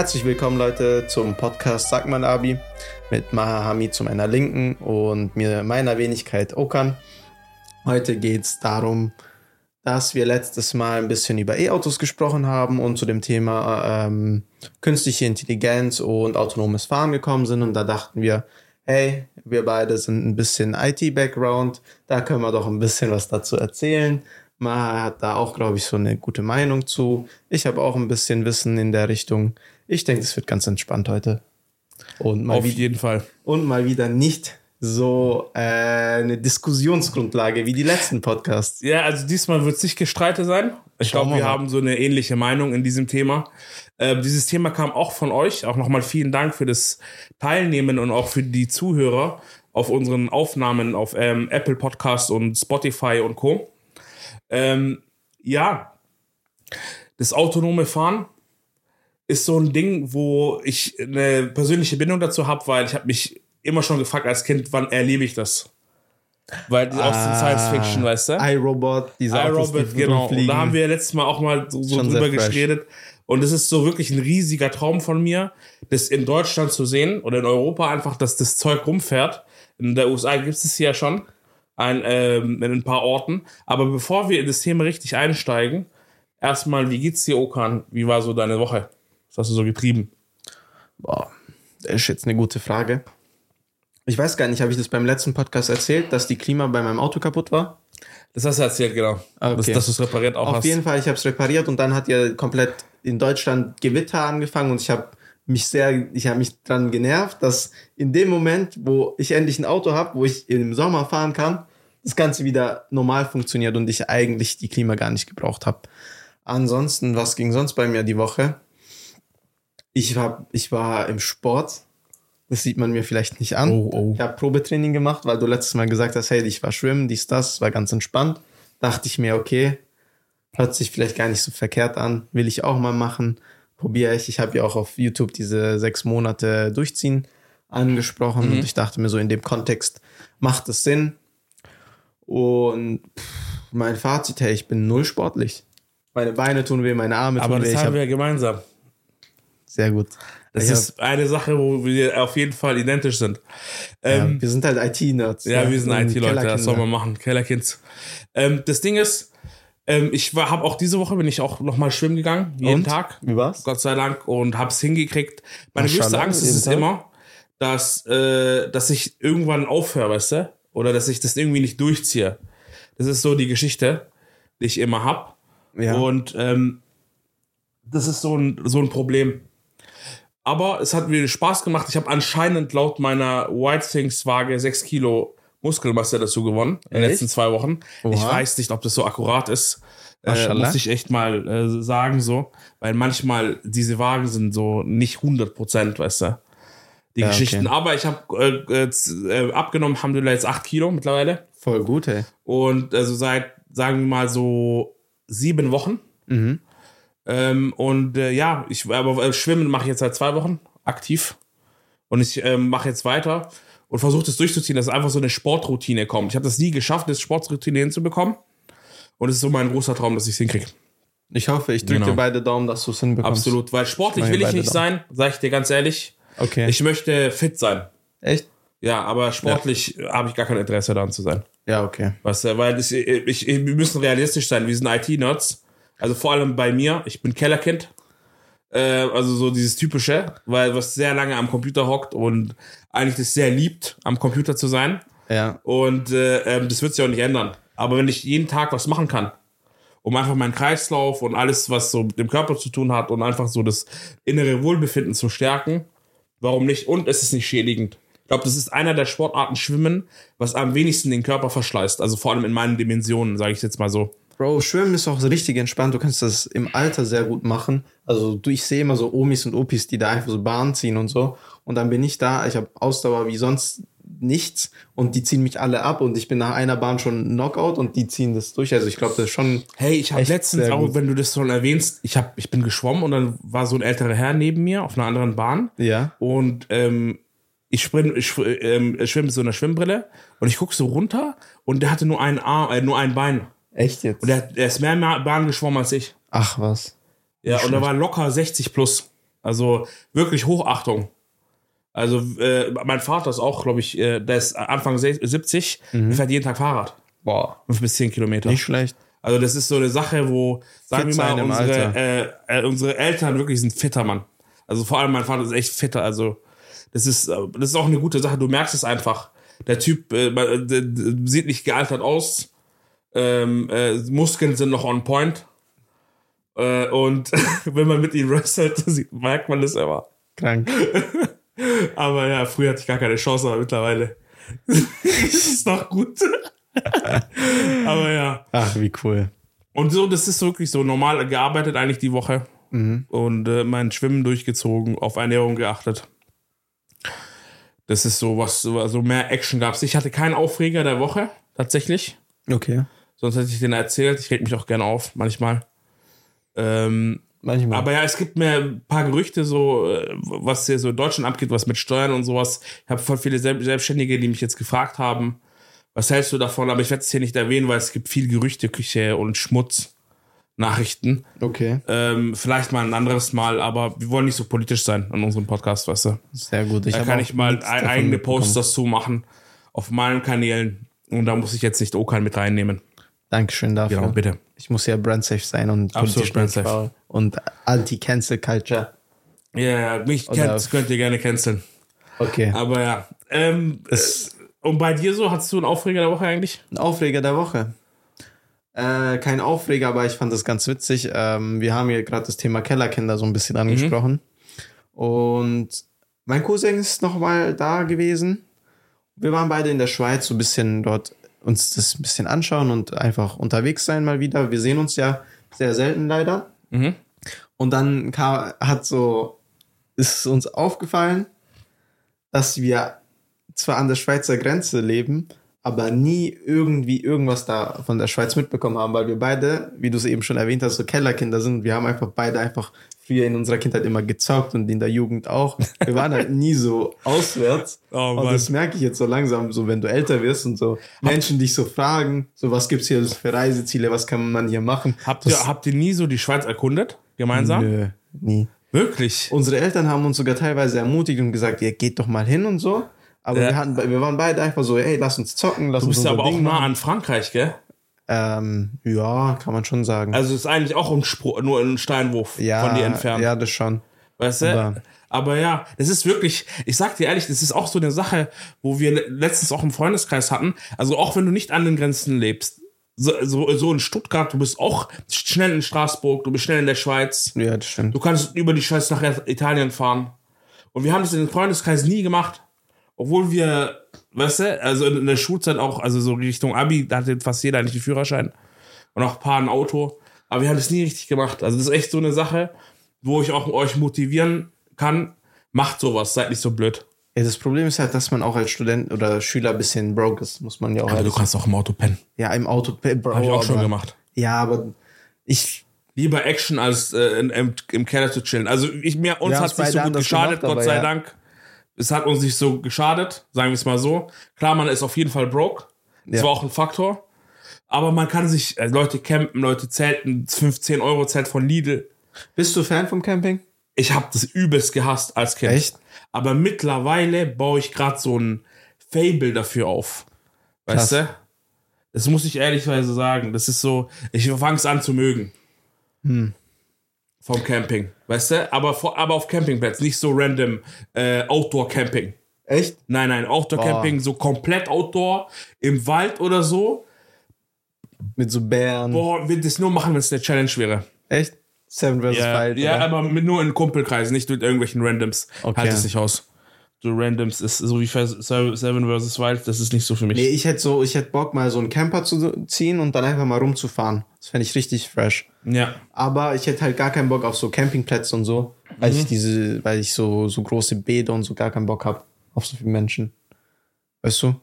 Herzlich willkommen, Leute, zum Podcast Sag mal Abi mit Maha zu meiner Linken und mir meiner Wenigkeit Okan. Heute geht es darum, dass wir letztes Mal ein bisschen über E-Autos gesprochen haben und zu dem Thema ähm, künstliche Intelligenz und autonomes Fahren gekommen sind. Und da dachten wir, hey, wir beide sind ein bisschen IT-Background, da können wir doch ein bisschen was dazu erzählen. Maha hat da auch, glaube ich, so eine gute Meinung zu. Ich habe auch ein bisschen Wissen in der Richtung. Ich denke, es wird ganz entspannt heute. Und mal Auf jeden Fall. Und mal wieder nicht so äh, eine Diskussionsgrundlage wie die letzten Podcasts. Ja, also diesmal wird es nicht Gestreite sein. Ich glaube, wir mal. haben so eine ähnliche Meinung in diesem Thema. Äh, dieses Thema kam auch von euch. Auch nochmal vielen Dank für das Teilnehmen und auch für die Zuhörer auf unseren Aufnahmen auf ähm, Apple Podcast und Spotify und Co. Ähm, ja, das autonome Fahren ist so ein Ding, wo ich eine persönliche Bindung dazu habe, weil ich habe mich immer schon gefragt als Kind, wann erlebe ich das? Weil die ah, aus Science Fiction, weißt du? iRobot, diese iRobot, genau. Und da haben wir letztes Mal auch mal so, so drüber geredet. Und es ist so wirklich ein riesiger Traum von mir, das in Deutschland zu sehen oder in Europa einfach, dass das Zeug rumfährt. In der USA gibt es ja schon ein, ähm, in ein paar Orten. Aber bevor wir in das Thema richtig einsteigen, erstmal, wie geht's dir, Okan? Wie war so deine Woche? Was hast du so getrieben? Boah, das ist jetzt eine gute Frage. Ich weiß gar nicht, habe ich das beim letzten Podcast erzählt, dass die Klima bei meinem Auto kaputt war? Das hast du erzählt, genau. Okay. Dass, dass du es repariert auch Auf hast. Auf jeden Fall, ich habe es repariert und dann hat ja komplett in Deutschland Gewitter angefangen und ich habe mich sehr, ich habe mich dran genervt, dass in dem Moment, wo ich endlich ein Auto habe, wo ich im Sommer fahren kann, das Ganze wieder normal funktioniert und ich eigentlich die Klima gar nicht gebraucht habe. Ansonsten, was ging sonst bei mir die Woche? Ich war, ich war im Sport. Das sieht man mir vielleicht nicht an. Oh, oh. Ich habe Probetraining gemacht, weil du letztes Mal gesagt hast, hey, ich war schwimmen, dies, das, war ganz entspannt. Dachte ich mir, okay, hört sich vielleicht gar nicht so verkehrt an, will ich auch mal machen. Probiere ich. Ich habe ja auch auf YouTube diese sechs Monate durchziehen angesprochen mhm. und ich dachte mir so in dem Kontext macht es Sinn. Und pff, mein Fazit, hey, ich bin null sportlich. Meine Beine tun weh, meine Arme Aber tun weh. Aber das haben hab wir ja gemeinsam. Sehr gut. Das ich ist eine Sache, wo wir auf jeden Fall identisch sind. Ähm, ja, wir sind halt IT-Nerds. Ja, ja, wir sind IT-Leute, das soll man machen. Kellerkinds. Ähm, das Ding ist, ähm, ich habe auch diese Woche bin ich auch noch mal schwimmen gegangen, jeden und? Tag. Wie war's? Gott sei Dank und hab's hingekriegt. Meine größte Angst ist es immer, dass äh, dass ich irgendwann aufhöre, weißt du, oder dass ich das irgendwie nicht durchziehe. Das ist so die Geschichte, die ich immer hab. Ja. Und ähm, das ist so ein so ein Problem. Aber es hat mir Spaß gemacht. Ich habe anscheinend laut meiner White Things Waage 6 Kilo Muskelmasse dazu gewonnen in den letzten zwei Wochen. Oha. Ich weiß nicht, ob das so akkurat ist. Äh, muss ich echt mal äh, sagen so. Weil manchmal diese Wagen sind so nicht 100 Prozent, weißt du. Die ja, Geschichten. Okay. Aber ich habe äh, äh, abgenommen, haben wir jetzt 8 Kilo mittlerweile. Voll gut, ey. Und also seit, sagen wir mal so sieben Wochen. Mhm. Ähm, und äh, ja, ich aber äh, Schwimmen mache ich jetzt seit zwei Wochen aktiv. Und ich ähm, mache jetzt weiter und versuche das durchzuziehen, dass einfach so eine Sportroutine kommt. Ich habe das nie geschafft, das Sportroutine hinzubekommen. Und es ist so mein großer Traum, dass ich es hinkriege. Ich hoffe, ich drücke genau. dir beide Daumen, dass du es hinbekommst. Absolut, weil sportlich will ich nicht Daumen. sein, sage ich dir ganz ehrlich. Okay. Ich möchte fit sein. Echt? Ja, aber sportlich ja. habe ich gar kein Interesse daran zu sein. Ja, okay. Was, weil ich, ich, wir müssen realistisch sein. Wir sind IT-Nerds. Also vor allem bei mir. Ich bin Kellerkind. Äh, also so dieses typische, weil was sehr lange am Computer hockt und eigentlich das sehr liebt, am Computer zu sein. Ja. Und äh, ähm, das wird sich auch nicht ändern. Aber wenn ich jeden Tag was machen kann, um einfach meinen Kreislauf und alles, was so mit dem Körper zu tun hat und einfach so das innere Wohlbefinden zu stärken, warum nicht? Und es ist nicht schädigend. Ich glaube, das ist einer der Sportarten Schwimmen, was am wenigsten den Körper verschleißt. Also vor allem in meinen Dimensionen, sage ich jetzt mal so. Bro, Schwimmen ist auch so richtig entspannt. Du kannst das im Alter sehr gut machen. Also du, ich sehe immer so Omis und Opis, die da einfach so Bahn ziehen und so. Und dann bin ich da. Ich habe Ausdauer wie sonst nichts und die ziehen mich alle ab und ich bin nach einer Bahn schon Knockout und die ziehen das durch. Also ich glaube, das ist schon. Hey, ich habe letztens auch, wenn du das schon erwähnst, ich habe, ich bin geschwommen und dann war so ein älterer Herr neben mir auf einer anderen Bahn. Ja. Und ähm, ich, spring, ich ähm, schwimme mit so einer Schwimmbrille und ich gucke so runter und der hatte nur ein Arm, äh, nur ein Bein. Echt jetzt? Und der, der ist mehr Bahn geschwommen als ich. Ach was. Ja, und er war locker 60 plus. Also wirklich Hochachtung. Also äh, mein Vater ist auch, glaube ich, äh, der ist Anfang 70, mhm. fährt jeden Tag Fahrrad. Boah. Fünf bis zehn Kilometer. Nicht schlecht. Also das ist so eine Sache, wo, sagen wir mal, unsere, äh, äh, unsere Eltern wirklich sind fitter, Mann. Also vor allem mein Vater ist echt fitter. Also das ist, äh, das ist auch eine gute Sache. Du merkst es einfach. Der Typ äh, sieht nicht gealtert aus. Ähm, äh, Muskeln sind noch on point. Äh, und wenn man mit ihm wrestelt, merkt man das immer. Krank. aber ja, früher hatte ich gar keine Chance, aber mittlerweile ist noch gut. aber ja. Ach, wie cool. Und so, das ist wirklich so normal gearbeitet eigentlich die Woche. Mhm. Und äh, mein Schwimmen durchgezogen, auf Ernährung geachtet. Das ist so was, so mehr Action gab es. Ich hatte keinen Aufreger der Woche, tatsächlich. Okay. Sonst hätte ich den erzählt. Ich rede mich auch gerne auf, manchmal. Ähm, manchmal. Aber ja, es gibt mir ein paar Gerüchte, so, äh, was hier so in Deutschland abgeht, was mit Steuern und sowas. Ich habe voll viele Selbstständige, die mich jetzt gefragt haben, was hältst du davon? Aber ich werde es hier nicht erwähnen, weil es gibt viel Gerüchte, Küche und Schmutz. Nachrichten. Okay. Ähm, vielleicht mal ein anderes Mal, aber wir wollen nicht so politisch sein an unserem Podcast, weißt du. Sehr gut. Ich da kann ich mal eigene Posts dazu machen auf meinen Kanälen und da muss ich jetzt nicht Okan mit reinnehmen. Dankeschön dafür. Genau, bitte. Ich muss ja brandsafe sein und Absolut brandsafe. und Anti-Cancel-Culture. Ja, yeah, mich kennt, könnt ihr gerne canceln. Okay. Aber ja. Ähm, es, und bei dir so, hattest du einen Aufreger der Woche eigentlich? Ein Aufreger der Woche. Äh, kein Aufreger, aber ich fand das ganz witzig. Ähm, wir haben hier gerade das Thema Kellerkinder so ein bisschen mhm. angesprochen. Mhm. Und mein Cousin ist noch mal da gewesen. Wir waren beide in der Schweiz, so ein bisschen dort uns das ein bisschen anschauen und einfach unterwegs sein mal wieder. Wir sehen uns ja sehr selten leider. Mhm. Und dann kam, hat so, ist uns aufgefallen, dass wir zwar an der Schweizer Grenze leben, aber nie irgendwie irgendwas da von der Schweiz mitbekommen haben, weil wir beide, wie du es eben schon erwähnt hast, so Kellerkinder sind. Wir haben einfach beide einfach früher in unserer Kindheit immer gezockt und in der Jugend auch. Wir waren halt nie so auswärts. Oh, und das merke ich jetzt so langsam, so wenn du älter wirst und so Menschen dich so fragen, so was gibt's hier für Reiseziele, was kann man hier machen? Habt ihr, habt ihr nie so die Schweiz erkundet? Gemeinsam? Nö, nie. Wirklich? Unsere Eltern haben uns sogar teilweise ermutigt und gesagt, ihr geht doch mal hin und so. Aber ja. wir, hatten, wir waren beide einfach so, ey, lass uns zocken, lass du uns Du bist aber Ding auch nah machen. an Frankreich, gell? Ähm, ja, kann man schon sagen. Also ist eigentlich auch ein Spro nur ein Steinwurf ja, von dir entfernt. Ja, das schon. Weißt du? Aber, aber ja, das ist wirklich, ich sag dir ehrlich, das ist auch so eine Sache, wo wir letztens auch im Freundeskreis hatten. Also auch wenn du nicht an den Grenzen lebst, so, so, so in Stuttgart, du bist auch schnell in Straßburg, du bist schnell in der Schweiz. Ja, das stimmt. Du kannst über die Schweiz nach Italien fahren. Und wir haben das in den Freundeskreis nie gemacht obwohl wir, weißt du, also in der Schulzeit auch, also so Richtung Abi, da hatte fast jeder eigentlich einen Führerschein und auch ein paar ein Auto. Aber wir haben das nie richtig gemacht. Also das ist echt so eine Sache, wo ich auch euch motivieren kann, macht sowas, seid nicht so blöd. Ja, das Problem ist halt, dass man auch als Student oder Schüler ein bisschen broke ist, muss man ja auch. Aber du kannst auch im Auto pennen. Ja, im Auto pennen. Hab ich auch schon gemacht. Ja, aber ich. Lieber Action als äh, im, im Keller zu chillen. Also ich, mir, uns hat es nicht so gut geschadet, gemacht, Gott sei ja. Dank es hat uns nicht so geschadet, sagen wir es mal so. Klar, man ist auf jeden Fall broke. Das ja. war auch ein Faktor. Aber man kann sich, äh, Leute campen, Leute zelten, 15 Euro Zelt von Lidl. Bist du Fan vom Camping? Ich habe das übelst gehasst als Kind. Echt? Aber mittlerweile baue ich gerade so ein Fable dafür auf. Weißt Krass. du? Das muss ich ehrlichweise sagen. Das ist so, ich fange es an zu mögen. Hm. Vom Camping, weißt du? Aber, vor, aber auf Campingplätzen, nicht so random äh, Outdoor-Camping. Echt? Nein, nein, Outdoor-Camping, so komplett Outdoor, im Wald oder so. Mit so Bären. Boah, wir das nur machen, wenn es eine Challenge wäre. Echt? Seven vs. Ja, Wild. Ja, aber mit, nur in Kumpelkreisen, nicht mit irgendwelchen Randoms. Okay. Halt es nicht aus so Randoms ist, so wie Seven vs. Wild, das ist nicht so für mich. Nee, ich hätte so, ich hätte Bock, mal so einen Camper zu ziehen und dann einfach mal rumzufahren. Das fände ich richtig fresh. Ja. Aber ich hätte halt gar keinen Bock auf so Campingplätze und so, weil mhm. ich diese, weil ich so, so große Bäder und so gar keinen Bock habe auf so viele Menschen. Weißt du?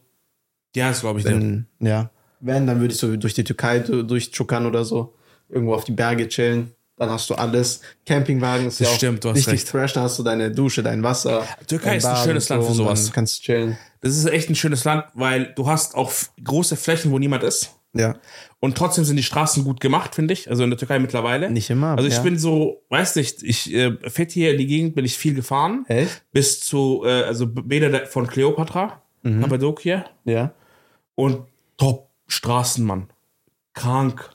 Ja, das glaube ich Wenn, Ja. Wenn, dann würde ich so durch die Türkei durchchuckern oder so. Irgendwo auf die Berge chillen dann hast du alles. Campingwagen ist das ja stimmt, auch richtig recht. fresh, da hast du deine Dusche, dein Wasser. Türkei ist ein schönes Land für sowas. kannst chillen. Das ist echt ein schönes Land, weil du hast auch große Flächen, wo niemand ist. Ja. Und trotzdem sind die Straßen gut gemacht, finde ich. Also in der Türkei mittlerweile. Nicht immer. Also ich ja. bin so, weiß nicht, ich äh, fährt hier in die Gegend bin ich viel gefahren. Echt? Bis zu, äh, also Bäder von Kleopatra, Mhm. Kappadokia. Ja. Und top Straßen, Mann. Krank.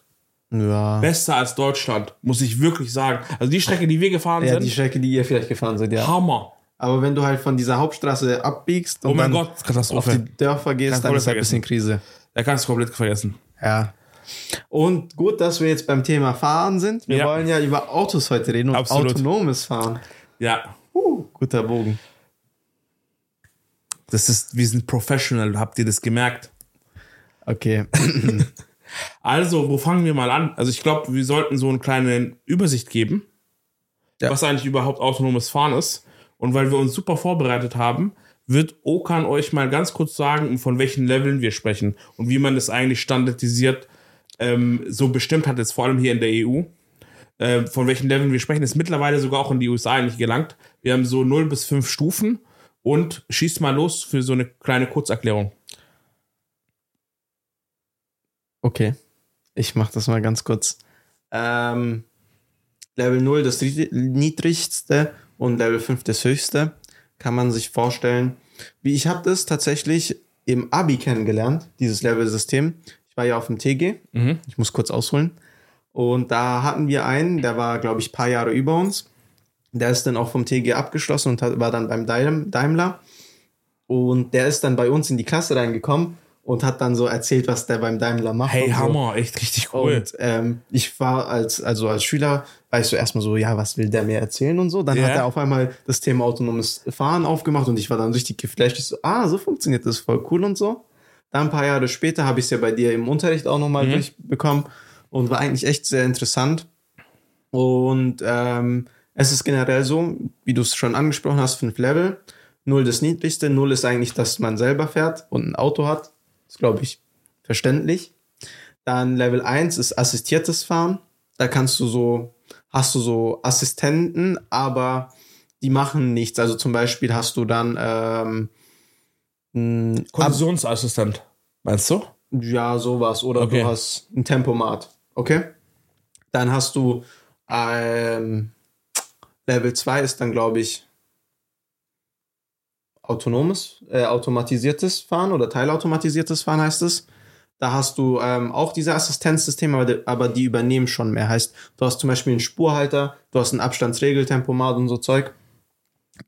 Ja. Besser als Deutschland, muss ich wirklich sagen. Also die Strecke, die wir gefahren Ja, sind, die Strecke, die ihr vielleicht gefahren seid, ja. Hammer. Aber wenn du halt von dieser Hauptstraße abbiegst und Oh mein dann Gott, auf die Dörfer gehst, dann ist halt ein bisschen Krise. Da kannst du komplett vergessen. Ja. Und gut, dass wir jetzt beim Thema Fahren sind. Wir Ja. wollen ja über Autos heute reden und Absolut. autonomes Fahren. Ja, Uh, guter Bogen. das ist, wir sind professional, habt ihr das gemerkt? Okay. Also, wo fangen wir mal an? Also, ich glaube, wir sollten so eine kleine Übersicht geben, Ja. was eigentlich überhaupt autonomes Fahren ist. Und weil wir uns super vorbereitet haben, wird Okan euch mal ganz kurz sagen, von welchen Leveln wir sprechen und wie man das eigentlich standardisiert ähm, so bestimmt hat, jetzt vor allem hier in der EU. Äh, von welchen Leveln wir sprechen, ist mittlerweile sogar auch in die USA eigentlich gelangt. Wir haben so 0 bis 5 Stufen und schießt mal los für so eine kleine Kurzerklärung. Okay. Ich mach das mal ganz kurz. Ähm, Level 0 das ri- niedrigste und Level 5 das höchste. Kann man sich vorstellen. Wie ich habe das tatsächlich im Abi kennengelernt, dieses Level-System. Ich war ja auf dem TG. Mhm. Ich muss kurz ausholen. Und da hatten wir einen, der war, glaube ich, ein paar Jahre über uns. Der ist dann auch vom TG abgeschlossen und hat, war dann beim Daim- Daimler. Und der ist dann bei uns in die Klasse reingekommen und hat dann so erzählt, was der beim Daimler macht. Hey, und so. Hammer, echt richtig cool. Und ähm, ich war als, also als Schüler, war ich so erstmal so, ja, was will der mir erzählen und so. Dann Ja. hat er auf einmal das Thema autonomes Fahren aufgemacht und ich war dann richtig geflasht. Ich so, ah, so funktioniert das voll cool und so. Dann ein paar Jahre später habe ich es ja bei dir im Unterricht auch nochmal Mhm. durchbekommen und war eigentlich echt sehr interessant. Und ähm, es ist generell so, wie du es schon angesprochen hast, fünf Level. Null das niedrigste, null ist eigentlich, dass man selber fährt und ein Auto hat. Das glaube ich verständlich. Dann Level 1 ist assistiertes Fahren. Da kannst du so, hast du so Assistenten, aber die machen nichts. Also zum Beispiel hast du dann ähm, mh, ab, Kollisionsassistent, meinst du? ja, sowas. Oder Okay. du hast ein Tempomat. Okay? Dann hast du ähm, Level 2 ist dann, glaube ich, autonomes, äh, automatisiertes Fahren oder teilautomatisiertes Fahren heißt es. Da hast du ähm, auch diese Assistenzsysteme, aber, die- aber die übernehmen schon mehr. Heißt, du hast zum Beispiel einen Spurhalter, du hast ein Abstandsregeltempomat und so Zeug.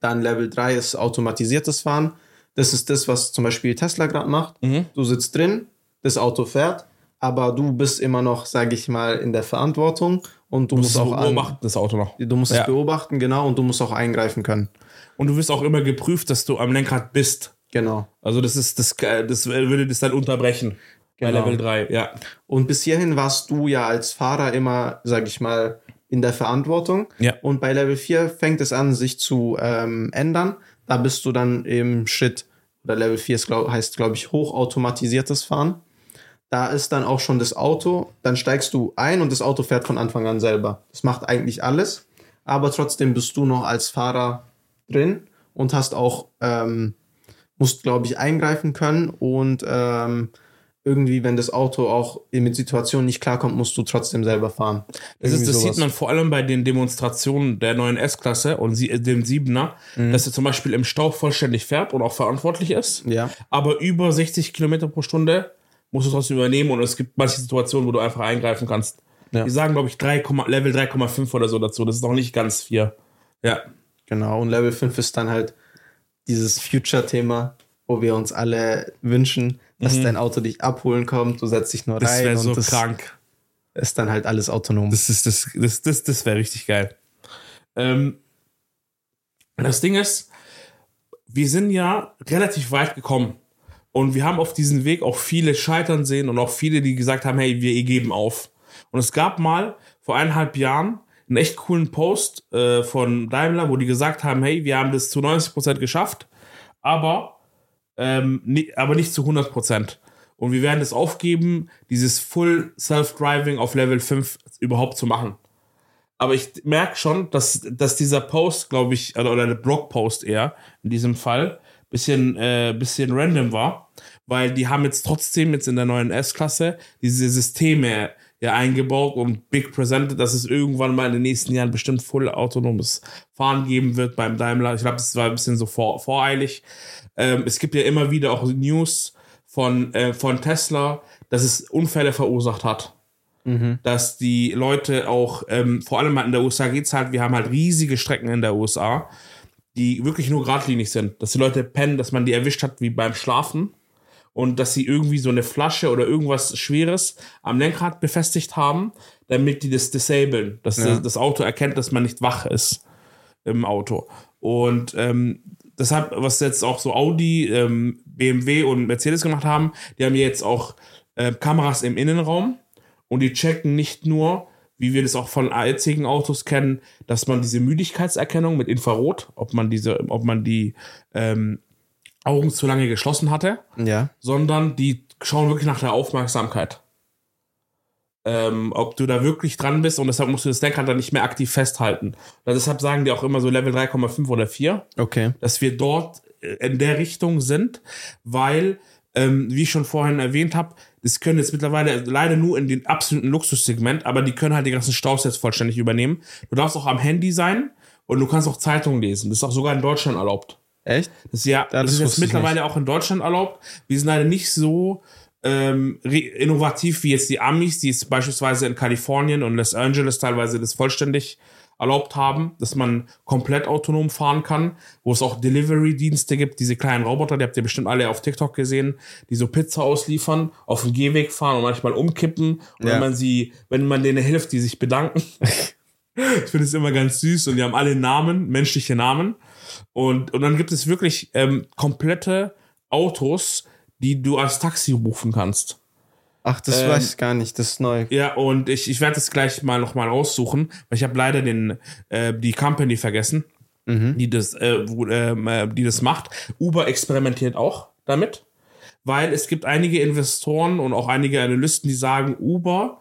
Dann Level 3 ist automatisiertes Fahren. Das ist das, was zum Beispiel Tesla gerade macht. Mhm. Du sitzt drin, das Auto fährt, aber du bist immer noch, sage ich mal, in der Verantwortung und du musst, musst auch an, beobachten, das Auto noch. du musst Ja. es beobachten, genau, und du musst auch eingreifen können. Und du wirst auch immer geprüft, dass du am Lenkrad bist. Genau. Also das ist das, das würde das dann unterbrechen. Bei Genau. Level 3, ja. Und bis hierhin warst du ja als Fahrer immer, sag ich mal, in der Verantwortung. Ja. Und bei Level 4 fängt es an, sich zu ähm, ändern. Da bist du dann im Schritt, oder Level 4 ist, glaub, heißt, glaube ich, hochautomatisiertes Fahren. Da ist dann auch schon das Auto, dann steigst du ein und das Auto fährt von Anfang an selber. Das macht eigentlich alles, aber trotzdem bist du noch als Fahrer drin und hast auch, ähm, musst, glaube ich, eingreifen können und ähm, irgendwie, wenn das Auto auch mit Situationen nicht klarkommt, musst du trotzdem selber fahren. Das, ist, das sieht man vor allem bei den Demonstrationen der neuen S-Klasse und sie, äh, dem 7er, Mhm. dass er zum Beispiel im Stau vollständig fährt und auch verantwortlich ist. Ja. Aber über 60 Kilometer pro Stunde musst du trotzdem übernehmen und es gibt manche Situationen, wo du einfach eingreifen kannst. Ja. Die sagen, glaube ich, 3, Level 3,5 oder so dazu. Das ist noch nicht ganz 4. Ja. Genau, und Level 5 ist dann halt dieses Future-Thema, wo wir uns alle wünschen, dass dein Auto dich abholen kommt, du setzt dich nur Mhm. Das rein wäre so das krank. ist dann halt alles autonom. Das ist das, das, das, das wäre richtig geil. Ähm, das Ding ist, wir sind ja relativ weit gekommen. Und wir haben auf diesem Weg auch viele scheitern sehen und auch viele, die gesagt haben, hey, wir geben auf. Und es gab mal vor eineinhalb Jahren einen echt coolen Post äh, von Daimler, wo die gesagt haben, hey, wir haben das zu 90% geschafft, aber, ähm, ni- aber nicht zu 100%. Und wir werden es aufgeben, dieses Full Self-Driving auf Level 5 überhaupt zu machen. Aber ich merke schon, dass, dass dieser Post, glaube ich, oder oder der Blogpost eher in diesem Fall, bisschen, äh, bisschen random war, weil die haben jetzt trotzdem jetzt in der neuen S-Klasse diese Systeme ja eingebaut und big presented, dass es irgendwann mal in den nächsten Jahren bestimmt voll autonomes Fahren geben wird beim Daimler. Ich glaube, das war ein bisschen so vor, voreilig. Ähm, es gibt ja immer wieder auch News von, äh, von Tesla, dass es Unfälle verursacht hat. Mhm. Dass die Leute auch, ähm, vor allem in der USA geht es halt, wir haben halt riesige Strecken in der USA, die wirklich nur geradlinig sind. Dass die Leute pennen, dass man die erwischt hat wie beim Schlafen und dass sie irgendwie so eine Flasche oder irgendwas Schweres am Lenkrad befestigt haben, damit die das disablen, dass ja. das Auto erkennt, dass man nicht wach ist im Auto. Und ähm, deshalb, was jetzt auch so Audi, ähm, BMW und Mercedes gemacht haben, die haben jetzt auch äh, Kameras im Innenraum und die checken nicht nur, wie wir das auch von jetzigen Autos kennen, dass man diese Müdigkeitserkennung mit Infrarot, ob man diese, ob man die ähm, Augen zu lange geschlossen hatte, ja. sondern die schauen wirklich nach der Aufmerksamkeit. Ähm, ob du da wirklich dran bist und deshalb musst du das Lenkrad dann nicht mehr aktiv festhalten. Und deshalb sagen die auch immer so Level 3,5 oder 4. Okay. Dass wir dort äh, in der Richtung sind, weil, ähm, wie ich schon vorhin erwähnt habe, das können jetzt mittlerweile leider nur in den absoluten Luxussegment, aber die können halt die ganzen Staus jetzt vollständig übernehmen. Du darfst auch am Handy sein und du kannst auch Zeitungen lesen. Das ist auch sogar in Deutschland erlaubt. Echt? Das ist ja, das, das ist jetzt mittlerweile nicht. auch in Deutschland erlaubt. Wir sind leider nicht so ähm, innovativ wie jetzt die Amis, die es beispielsweise in Kalifornien und Los Angeles teilweise das vollständig erlaubt haben, dass man komplett autonom fahren kann, wo es auch Delivery-Dienste gibt, diese kleinen Roboter, die habt ihr bestimmt alle auf TikTok gesehen, die so Pizza ausliefern, auf dem Gehweg fahren und manchmal umkippen. Und ja. wenn man sie, wenn man denen hilft, die sich bedanken. ich finde es immer ganz süß und die haben alle Namen, menschliche Namen. Und, und dann gibt es wirklich ähm, komplette Autos, die du als Taxi rufen kannst. Ach, das ähm, weiß ich gar nicht, das ist neu. Ja, und ich, ich werde es gleich mal nochmal raussuchen, weil ich habe leider den, äh, die Company vergessen, mhm. die, das, äh, wo, äh, die das macht. Uber experimentiert auch damit, weil es gibt einige Investoren und auch einige Analysten, die sagen, Uber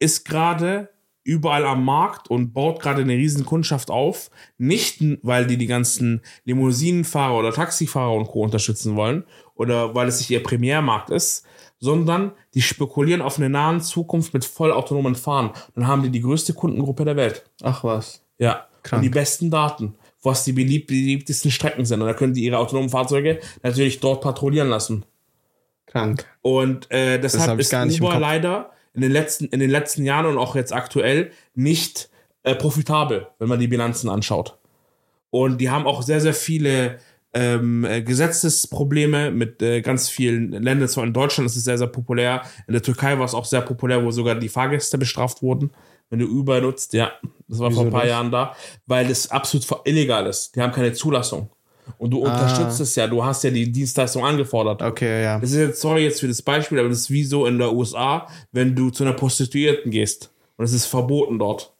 ist gerade überall am Markt und baut gerade eine riesen Kundschaft auf. Nicht, weil die die ganzen Limousinenfahrer oder Taxifahrer und Co. unterstützen wollen oder weil es sich ihr Primärmarkt ist, sondern die spekulieren auf eine nahen Zukunft mit vollautonomen Fahren. Dann haben die die größte Kundengruppe der Welt. Ach was. Ja. Krank. Und die besten Daten, was die beliebt, beliebtesten Strecken sind. Und da können die ihre autonomen Fahrzeuge natürlich dort patrouillieren lassen. Krank. Und äh, deshalb ist Uber leider in den letzten, in den letzten Jahren und auch jetzt aktuell nicht äh, profitabel, wenn man die Bilanzen anschaut. Und die haben auch sehr, sehr viele ähm, äh, Gesetzesprobleme mit äh, ganz vielen Ländern. Zwar in Deutschland ist es sehr, sehr populär. In der Türkei war es auch sehr populär, wo sogar die Fahrgäste bestraft wurden, wenn du Uber nutzt. Ja, das war Wieso vor ein paar das? Jahren da, weil das absolut illegal ist. Die haben keine Zulassung. Und du ah. unterstützt es ja, du hast ja die Dienstleistung angefordert. Okay, ja. Das ist jetzt, sorry jetzt für das Beispiel, aber das ist wie so in der USA, wenn du zu einer Prostituierten gehst. Und es ist verboten dort.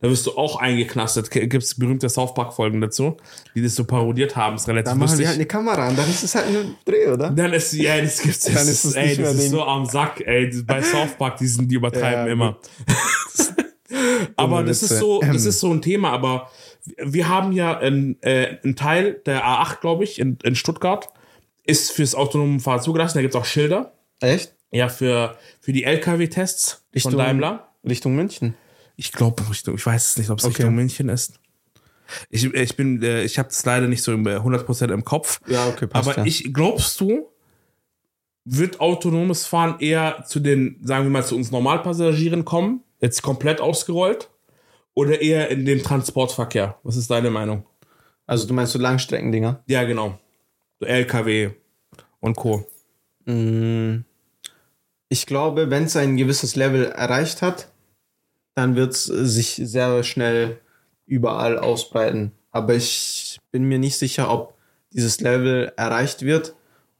Da wirst du auch eingeknastet. Gibt es berühmte South Park-Folgen dazu, die das so parodiert haben. Das ist relativ Da machen lustig. die halt eine Kamera an, dann ist es halt ein Dreh, oder? Dann ist, ja, das gibt's. dann ist es ey, das ist so am Sack, ey. Bei South Park, die, sind, die übertreiben ja, immer. aber das ist so, das ist so ein Thema, aber wir haben ja einen, äh, einen Teil der A8, glaube ich, in, in Stuttgart, ist fürs autonome Fahren zugelassen. Da gibt es auch Schilder. Echt? Ja, für, für die LKW-Tests von Daimler. Richtung München. Ich glaube Richtung, ich weiß es nicht, ob es okay. Richtung München ist. Ich, ich bin, äh, ich habe es leider nicht so 100% im Kopf. Ja, okay, passt Aber ja. ich, glaubst du, wird autonomes Fahren eher zu den, sagen wir mal, zu uns Normalpassagieren kommen? Jetzt komplett ausgerollt? Oder eher in den Transportverkehr? Was ist deine Meinung? Also du meinst so Langstreckendinger? Ja, genau. So LKW und Co. Mm. Ich glaube, wenn es ein gewisses Level erreicht hat, dann wird es sich sehr schnell überall ausbreiten. Aber ich bin mir nicht sicher, ob dieses Level erreicht wird.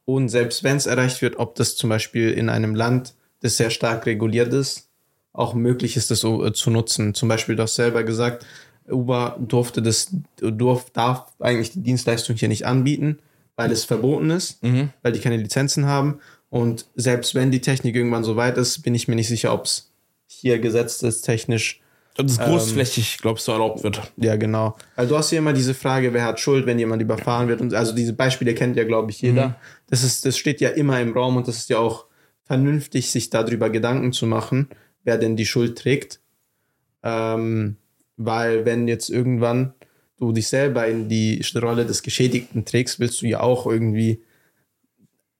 Und selbst wenn es erreicht wird, ob das zum Beispiel in einem Land, das sehr stark reguliert ist, auch möglich ist, das äh, zu nutzen. Zum Beispiel, du hast selber gesagt, Uber durfte das, durf, darf eigentlich die Dienstleistung hier nicht anbieten, weil es verboten ist, mhm. weil die keine Lizenzen haben. Und selbst wenn die Technik irgendwann so weit ist, bin ich mir nicht sicher, ob es hier gesetzt ist, technisch das großflächig, ähm, glaubst du, erlaubt wird. Ja, genau. Also du hast ja immer diese Frage, wer hat Schuld, wenn jemand überfahren wird. Und also diese Beispiele kennt ja, glaube ich, jeder. Mhm. Das, ist, das steht ja immer im Raum und das ist ja auch vernünftig, sich darüber Gedanken zu machen, wer denn die Schuld trägt. Ähm, weil wenn jetzt irgendwann du dich selber in die Rolle des Geschädigten trägst, willst du ja auch irgendwie,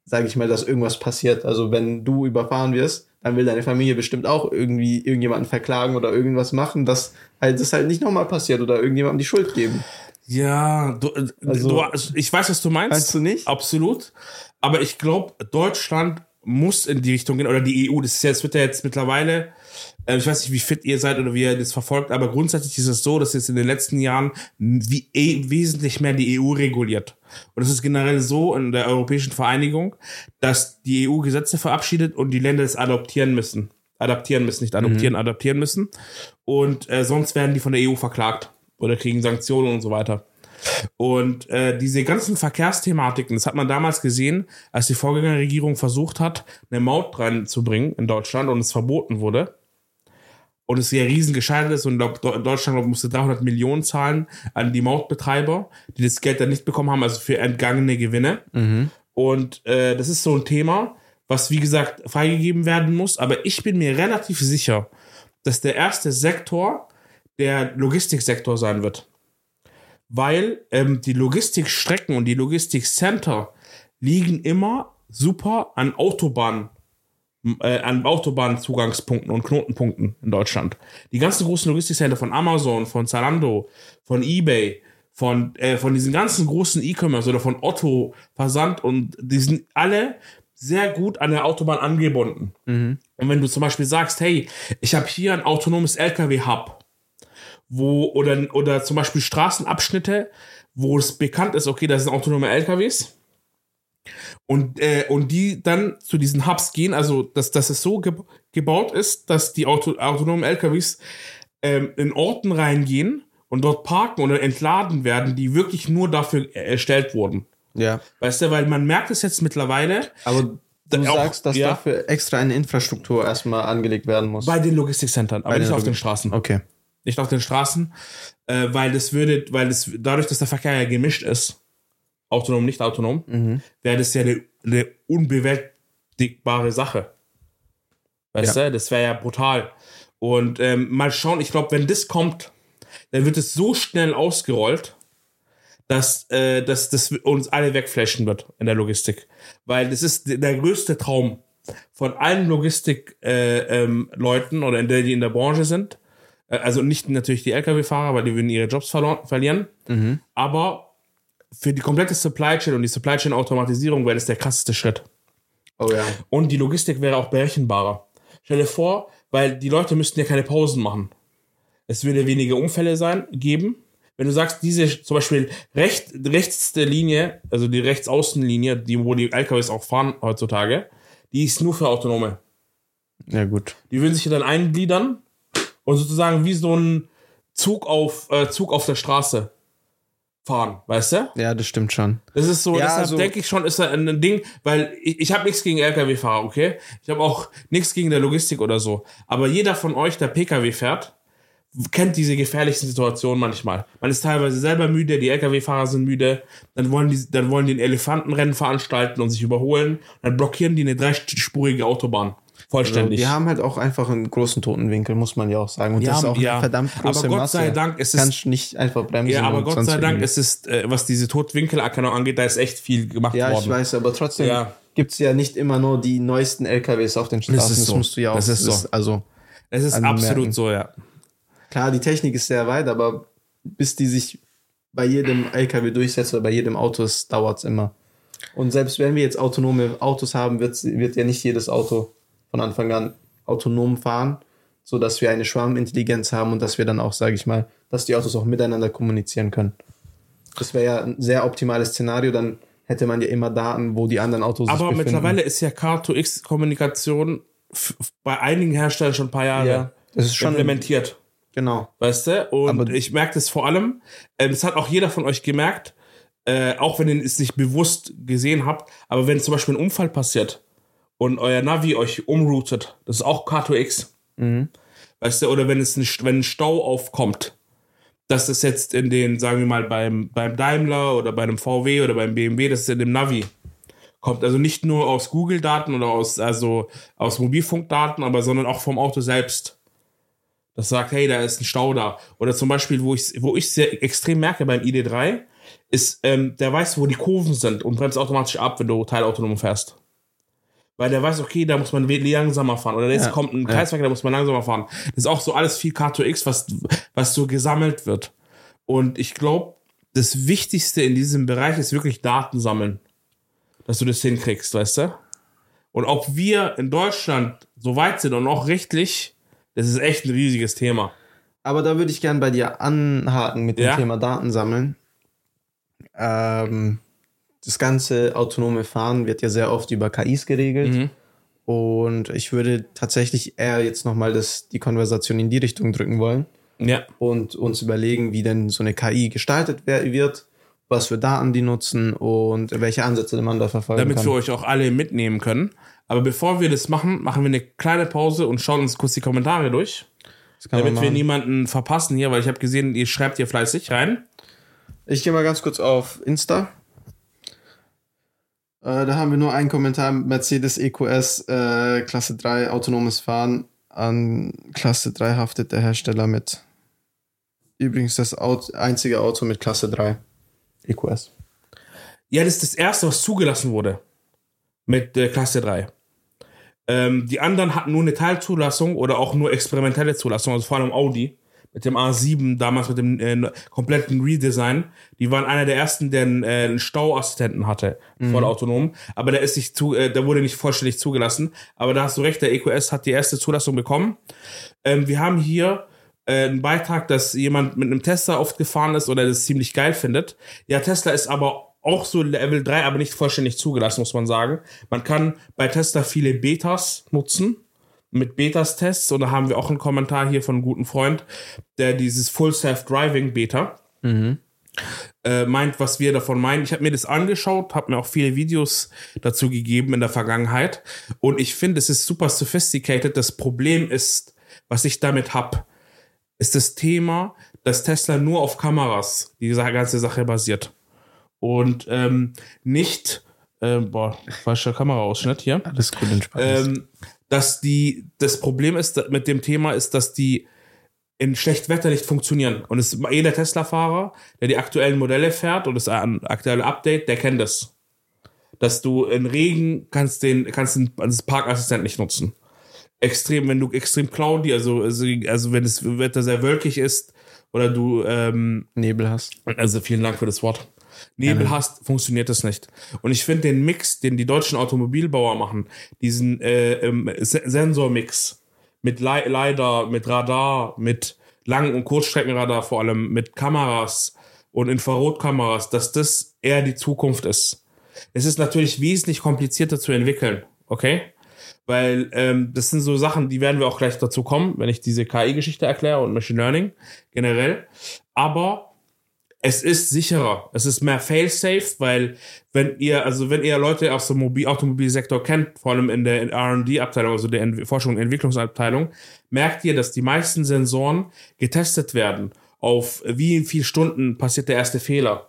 sage ich mal, dass irgendwas passiert. Also wenn du überfahren wirst, dann will deine Familie bestimmt auch irgendwie irgendjemanden verklagen oder irgendwas machen, dass halt das halt nicht nochmal passiert oder irgendjemandem die Schuld geben. Ja, du, äh, also, du, ich weiß, was du meinst. Meinst du nicht? Absolut. Aber ich glaube, Deutschland muss in die Richtung gehen, oder die EU, das ist ja, das wird ja jetzt mittlerweile, äh, ich weiß nicht, wie fit ihr seid oder wie ihr das verfolgt, aber grundsätzlich ist es so, dass jetzt in den letzten Jahren wie, eh, wesentlich mehr die EU reguliert. Und es ist generell so in der Europäischen Vereinigung, dass die EU Gesetze verabschiedet und die Länder es adoptieren müssen. Adaptieren müssen, nicht adoptieren, mhm. adaptieren müssen. Und äh, sonst werden die von der EU verklagt oder kriegen Sanktionen und so weiter. Und äh, diese ganzen Verkehrsthematiken, das hat man damals gesehen, als die Vorgängerregierung versucht hat, eine Maut reinzubringen in Deutschland und es verboten wurde. Und es ja riesen gescheitert ist und glaub, Deutschland glaub, musste 300 Millionen zahlen an die Mautbetreiber, die das Geld dann nicht bekommen haben, also für entgangene Gewinne. Mhm. Und äh, das ist so ein Thema, was wie gesagt freigegeben werden muss. Aber ich bin mir relativ sicher, dass der erste Sektor der Logistiksektor sein wird weil ähm, die Logistikstrecken und die Logistikcenter liegen immer super an Autobahnen, äh, an Autobahnzugangspunkten und Knotenpunkten in Deutschland. Die ganzen großen Logistikcenter von Amazon, von Zalando, von eBay, von, äh, von diesen ganzen großen E-Commerce oder von Otto, Versand und die sind alle sehr gut an der Autobahn angebunden. Mhm. Und wenn du zum Beispiel sagst, hey, ich habe hier ein autonomes LKW-Hub, wo, oder, oder zum Beispiel Straßenabschnitte, wo es bekannt ist, okay, das sind autonome LKWs. Und, äh, und die dann zu diesen Hubs gehen, also dass, dass es so ge gebaut ist, dass die Auto autonomen LKWs ähm, in Orten reingehen und dort parken oder entladen werden, die wirklich nur dafür erstellt wurden. Ja. Weißt du, weil man merkt es jetzt mittlerweile. Aber du auch, sagst, dass ja, dafür extra eine Infrastruktur erstmal angelegt werden muss. Bei den Logistikcentern, aber nicht auf den Straßen. Okay nicht auf den Straßen, äh, weil das würde, weil das dadurch, dass der Verkehr ja gemischt ist, autonom, nicht autonom, mhm. wäre das ja eine, eine unbewältigbare Sache. Weißt ja. du, das wäre ja brutal. Und ähm, mal schauen, ich glaube, wenn das kommt, dann wird es so schnell ausgerollt, dass, äh, dass das uns alle wegflashen wird in der Logistik. Weil das ist der größte Traum von allen Logistik-Leuten äh, ähm, oder in der, die in der Branche sind, also nicht natürlich die Lkw-Fahrer, weil die würden ihre Jobs verlieren. Mhm. Aber für die komplette Supply Chain und die Supply Chain Automatisierung wäre das der krasseste Schritt. Oh ja. Und die Logistik wäre auch berechenbarer. Stell dir vor, weil die Leute müssten ja keine Pausen machen. Es würde weniger Unfälle sein, geben. Wenn du sagst, diese zum Beispiel recht, rechtste Linie, also die Rechtsaußenlinie, die, wo die LKWs auch fahren heutzutage, die ist nur für Autonome. Ja, gut. Die würden sich dann eingliedern und sozusagen wie so ein Zug auf, äh, Zug auf der Straße fahren, weißt du? Ja, das stimmt schon. Das ist so, ja, deshalb also, denke ich schon, ist da ein Ding, weil ich, ich habe nichts gegen LKW-Fahrer, okay? Ich habe auch nichts gegen der Logistik oder so. Aber jeder von euch, der PKW fährt, kennt diese gefährlichen Situationen manchmal. Man ist teilweise selber müde, die LKW-Fahrer sind müde, dann wollen die, dann wollen die ein Elefantenrennen veranstalten und sich überholen, dann blockieren die eine dreispurige Autobahn. Vollständig. Also, wir haben halt auch einfach einen großen Totenwinkel, muss man ja auch sagen. Und ja, das ist auch ja. eine verdammt große Aber Gott Masse. sei Dank ist es. Kannst nicht einfach bremsen. Ja, aber Gott sei Dank ist es, äh, was diese Totwinkelerkennung angeht, da ist echt viel gemacht ja, worden. Ja, ich weiß, aber trotzdem ja. gibt es ja nicht immer nur die neuesten LKWs auf den Straßen. Das, ist so. das musst du ja auch. Das ist so. Das, also, es ist absolut so, ja. Klar, die Technik ist sehr weit, aber bis die sich bei jedem LKW durchsetzt oder bei jedem Auto, dauert es immer. Und selbst wenn wir jetzt autonome Autos haben, wird, wird ja nicht jedes Auto von Anfang an autonom fahren, so dass wir eine Schwarmintelligenz haben und dass wir dann auch, sage ich mal, dass die Autos auch miteinander kommunizieren können. Das wäre ja ein sehr optimales Szenario, dann hätte man ja immer Daten, wo die anderen Autos Aber sich mittlerweile ist ja Car2X-Kommunikation bei einigen Herstellern schon ein paar Jahre ja, das ist schon implementiert. Genau. Weißt du? Und Aber ich merke das vor allem, äh, das hat auch jeder von euch gemerkt, äh, auch wenn ihr es nicht bewusst gesehen habt, aber wenn zum Beispiel ein Unfall passiert, und euer Navi euch umroutet. Das ist auch K2X. Mhm. Weißt du, oder wenn es ein, wenn ein Stau aufkommt, dass das jetzt in den, sagen wir mal, beim, beim Daimler oder bei einem VW oder beim BMW, das ist in dem Navi kommt. Also nicht nur aus Google-Daten oder aus, also aus Mobilfunkdaten, aber sondern auch vom Auto selbst. Das sagt, hey, da ist ein Stau da. Oder zum Beispiel, wo ich wo ich sehr extrem merke beim ID3, ist, ähm, der weiß, wo die Kurven sind und bremst automatisch ab, wenn du teilautonom fährst. Weil der weiß, okay, da muss man langsamer fahren. Oder jetzt ja, kommt ein Kreisverkehr, ja. da muss man langsamer fahren. Das ist auch so alles viel K2X, was, was so gesammelt wird. Und ich glaube, das Wichtigste in diesem Bereich ist wirklich Daten sammeln. Dass du das hinkriegst, weißt du? Und ob wir in Deutschland so weit sind und auch rechtlich, das ist echt ein riesiges Thema. Aber da würde ich gern bei dir anhaken mit dem ja? Thema Daten sammeln. Ähm, das ganze autonome Fahren wird ja sehr oft über KIs geregelt. Mhm. Und ich würde tatsächlich eher jetzt nochmal die Konversation in die Richtung drücken wollen. Ja. Und uns überlegen, wie denn so eine KI gestaltet wird, was für Daten die nutzen und welche Ansätze man da verfolgen Damit kann. Damit wir euch auch alle mitnehmen können. Aber bevor wir das machen, machen wir eine kleine Pause und schauen uns kurz die Kommentare durch. Damit wir niemanden verpassen hier, weil ich habe gesehen, ihr schreibt hier fleißig rein. Ich gehe mal ganz kurz auf Insta. Äh, da haben wir nur einen Kommentar: Mercedes EQS äh, Klasse 3 autonomes Fahren. An Klasse 3 haftet der Hersteller mit. Übrigens das Auto, einzige Auto mit Klasse 3 EQS. Ja, das ist das erste, was zugelassen wurde mit äh, Klasse 3. Ähm, die anderen hatten nur eine Teilzulassung oder auch nur experimentelle Zulassung, also vor allem Audi mit dem A7, damals mit dem äh, kompletten Redesign. Die waren einer der ersten, der einen, äh, einen Stauassistenten hatte, mhm. voll autonom. Aber der ist nicht zu, äh, der wurde nicht vollständig zugelassen. Aber da hast du recht, der EQS hat die erste Zulassung bekommen. Ähm, wir haben hier äh, einen Beitrag, dass jemand mit einem Tesla oft gefahren ist oder das ziemlich geil findet. Ja, Tesla ist aber auch so Level 3, aber nicht vollständig zugelassen, muss man sagen. Man kann bei Tesla viele Betas nutzen mit Betas-Tests und da haben wir auch einen Kommentar hier von einem guten Freund, der dieses Full Self-Driving Beta mhm. äh, meint, was wir davon meinen. Ich habe mir das angeschaut, habe mir auch viele Videos dazu gegeben in der Vergangenheit und ich finde, es ist super sophisticated. Das Problem ist, was ich damit hab, ist das Thema, dass Tesla nur auf Kameras diese ganze Sache basiert und ähm, nicht äh, boah, falscher Kameraausschnitt hier. Alles gut, entspannt. Ähm, dass die, das Problem ist mit dem Thema ist, dass die in schlecht Wetter nicht funktionieren. Und es ist jeder Tesla-Fahrer, der die aktuellen Modelle fährt und das aktuelle Update, der kennt das. Dass du in Regen kannst den, kannst den Parkassistent nicht nutzen. Extrem, wenn du extrem cloudy, also, also, also wenn das Wetter sehr wölkig ist oder du ähm, Nebel hast. Also vielen Dank für das Wort. Nebel ja. hast, funktioniert das nicht. Und ich finde den Mix, den die deutschen Automobilbauer machen, diesen äh, ähm, Sensormix mit Le LiDAR, mit Radar, mit Lang- und Kurzstreckenradar vor allem, mit Kameras und Infrarotkameras, dass das eher die Zukunft ist. Es ist natürlich wesentlich komplizierter zu entwickeln, okay? Weil ähm, das sind so Sachen, die werden wir auch gleich dazu kommen, wenn ich diese KI-Geschichte erkläre und Machine Learning generell. Aber es ist sicherer, es ist mehr fail-safe, weil wenn ihr, also wenn ihr Leute aus dem Mobil Automobilsektor kennt, vor allem in der R&D-Abteilung, also der Ent Forschung und Entwicklungsabteilung, merkt ihr, dass die meisten Sensoren getestet werden auf wie viele Stunden passiert der erste Fehler.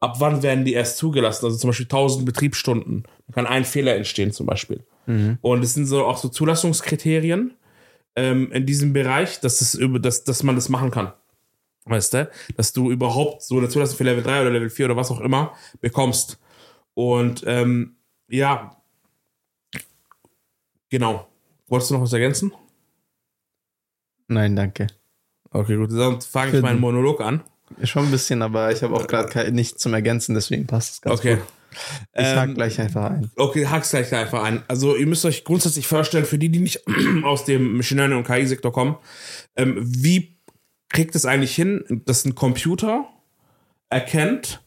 Ab wann werden die erst zugelassen? Also zum Beispiel 1000 Betriebsstunden. Da kann ein Fehler entstehen zum Beispiel. Mhm. Und es sind so auch so Zulassungskriterien ähm, in diesem Bereich, dass, es über, dass, dass man das machen kann. Weißt du? Dass du überhaupt so eine Zulassung für Level 3 oder Level 4 oder was auch immer bekommst. Und ähm, ja, genau. Wolltest du noch was ergänzen? Nein, danke. Okay, gut. Dann fange ich meinen Monolog an. Schon ein bisschen, aber ich habe auch gerade nichts zum Ergänzen, deswegen passt es ganz okay. gut. Ich ähm, hack gleich einfach ein. Okay, hack's gleich einfach ein. Also ihr müsst euch grundsätzlich vorstellen, für die, die nicht aus dem Machine Learning und KI-Sektor kommen, ähm, wie kriegt es eigentlich hin, dass ein Computer erkennt,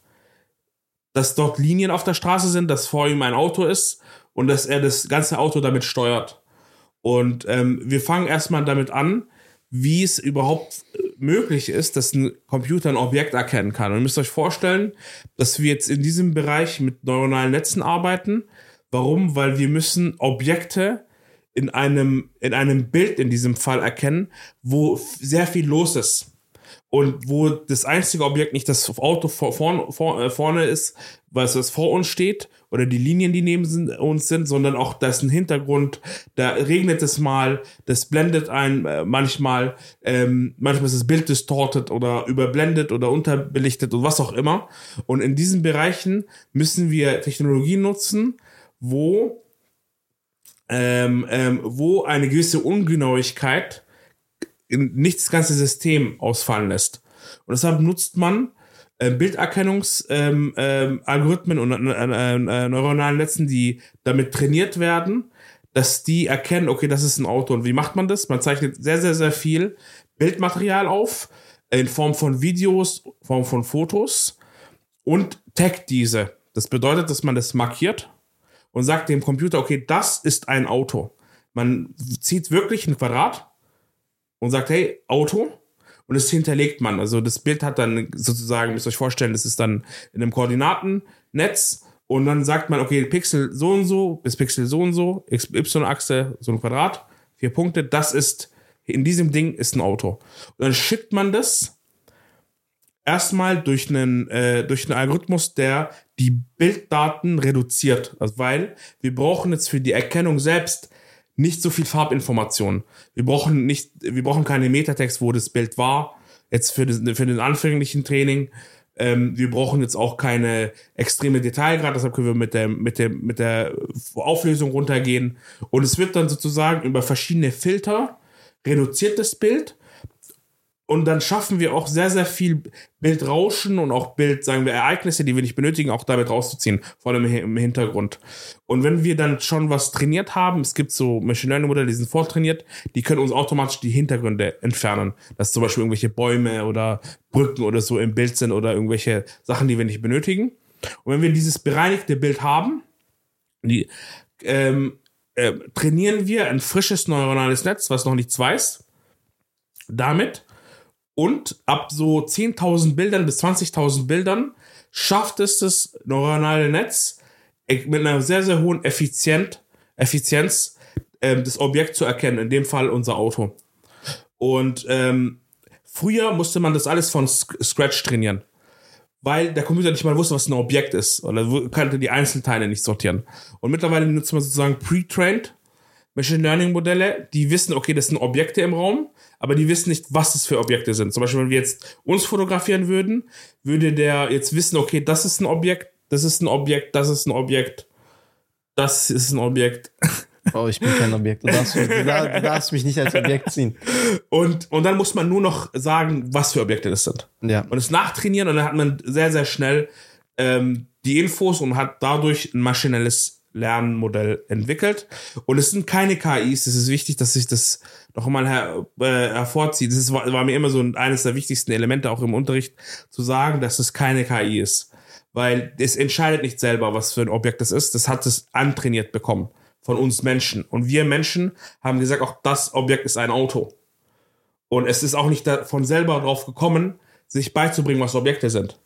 dass dort Linien auf der Straße sind, dass vor ihm ein Auto ist und dass er das ganze Auto damit steuert. Und ähm, wir fangen erstmal damit an, wie es überhaupt möglich ist, dass ein Computer ein Objekt erkennen kann. Und ihr müsst euch vorstellen, dass wir jetzt in diesem Bereich mit neuronalen Netzen arbeiten. Warum? Weil wir müssen Objekte in einem, in einem Bild in diesem Fall erkennen, wo sehr viel los ist. Und wo das einzige Objekt nicht das Auto vor, vor, vor, äh, vorne ist, was das vor uns steht, oder die Linien, die neben uns sind, sondern auch da ist ein Hintergrund, da regnet es mal, das blendet ein äh, manchmal, ähm, manchmal ist das Bild distortet oder überblendet oder unterbelichtet und was auch immer. Und in diesen Bereichen müssen wir Technologien nutzen, wo ähm, ähm, wo eine gewisse Ungenauigkeit nicht das ganze System ausfallen lässt. Und deshalb nutzt man äh, Bilderkennungsalgorithmen ähm, ähm, und äh, äh, äh, neuronalen Netzen, die damit trainiert werden, dass die erkennen, okay, das ist ein Auto. Und wie macht man das? Man zeichnet sehr, sehr, sehr viel Bildmaterial auf, in Form von Videos, Form von Fotos und taggt diese. Das bedeutet, dass man das markiert und sagt dem Computer, okay, das ist ein Auto. Man zieht wirklich ein Quadrat und sagt, hey, Auto. Und das hinterlegt man. Also das Bild hat dann sozusagen, müsst ihr euch vorstellen, das ist dann in einem Koordinatennetz. Und dann sagt man, okay, Pixel so und so bis Pixel so und so, Y-Achse, so ein Quadrat, vier Punkte, das ist, in diesem Ding ist ein Auto. Und dann schickt man das erstmal durch einen, äh, durch einen Algorithmus, der die Bilddaten reduziert. Also weil wir brauchen jetzt für die Erkennung selbst nicht so viel Farbinformationen. Wir brauchen nicht, wir brauchen keine Metatext, wo das Bild war. Jetzt für, das, für den anfänglichen Training. Ähm, wir brauchen jetzt auch keine extreme Detailgrad, deshalb können wir mit der, mit der, mit der Auflösung runtergehen. Und es wird dann sozusagen über verschiedene Filter reduziert das Bild und dann schaffen wir auch sehr, sehr viel Bildrauschen und auch Bild, sagen wir, Ereignisse, die wir nicht benötigen, auch damit rauszuziehen, vor allem im Hintergrund. Und wenn wir dann schon was trainiert haben, es gibt so Machine Learning Modelle, die sind vortrainiert, die können uns automatisch die Hintergründe entfernen. Dass zum Beispiel irgendwelche Bäume oder Brücken oder so im Bild sind oder irgendwelche Sachen, die wir nicht benötigen. Und wenn wir dieses bereinigte Bild haben, die, ähm, äh, trainieren wir ein frisches neuronales Netz, was noch nichts weiß. Damit und ab so 10.000 Bildern bis 20.000 Bildern schafft es das neuronale Netz mit einer sehr, sehr hohen Effizient, Effizienz äh, das Objekt zu erkennen, in dem Fall unser Auto. Und ähm, früher musste man das alles von Scratch trainieren, weil der Computer nicht mal wusste, was ein Objekt ist oder kannte die Einzelteile nicht sortieren. Und mittlerweile nutzt man sozusagen pre-trained Machine Learning Modelle, die wissen, okay, das sind Objekte im Raum, aber die wissen nicht, was es für Objekte sind. Zum Beispiel, wenn wir jetzt uns fotografieren würden, würde der jetzt wissen, okay, das ist ein Objekt, das ist ein Objekt, das ist ein Objekt, das ist ein Objekt. Oh, ich bin kein Objekt. Du darfst, du, darfst, mich nicht als Objekt ziehen. Und, und dann muss man nur noch sagen, was für Objekte das sind. Ja. Und es nachtrainieren und dann hat man sehr, sehr schnell ähm, die Infos und hat dadurch ein maschinelles Lernmodell entwickelt. Und es sind keine KIs. Es ist wichtig, dass ich das noch einmal her, äh, hervorziehe. Das ist, war, mir immer so eines der wichtigsten Elemente auch im Unterricht, zu sagen, dass es keine KI ist. Weil es entscheidet nicht selber, was für ein Objekt das ist. Das hat es antrainiert bekommen von uns Menschen. Und wir Menschen haben gesagt, auch das Objekt ist ein Auto. Und es ist auch nicht von selber drauf gekommen, sich beizubringen, was Objekte sind.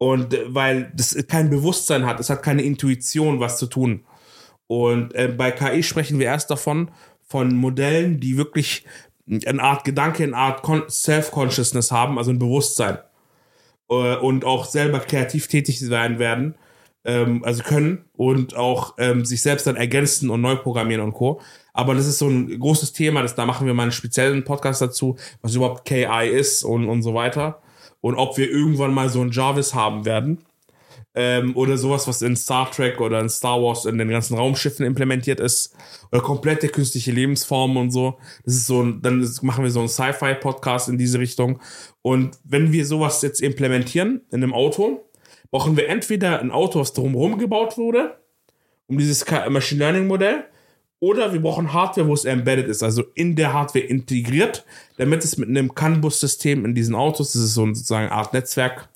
Und äh, weil das kein Bewusstsein hat, es hat keine Intuition, was zu tun. Und äh, bei KI sprechen wir erst davon, von Modellen, die wirklich eine Art Gedanke, eine Art Self-Consciousness haben, also ein Bewusstsein. Äh, und auch selber kreativ tätig sein werden, ähm, also können und auch ähm, sich selbst dann ergänzen und neu programmieren und Co. Aber das ist so ein großes Thema, das, da machen wir mal einen speziellen Podcast dazu, was überhaupt KI ist und, und so weiter und ob wir irgendwann mal so ein Jarvis haben werden. Ähm, oder sowas, was in Star Trek oder in Star Wars in den ganzen Raumschiffen implementiert ist. Oder komplette künstliche Lebensformen und so. Das ist so ein, dann machen wir so einen Sci-Fi-Podcast in diese Richtung. Und wenn wir sowas jetzt implementieren in einem Auto, brauchen wir entweder ein Auto, was drumherum gebaut wurde, um dieses Machine Learning Modell, oder wir brauchen Hardware, wo es embedded ist, also in der Hardware integriert, damit es mit einem CAN-Bus-System in diesen Autos, das ist so ein, sozusagen eine Art Netzwerk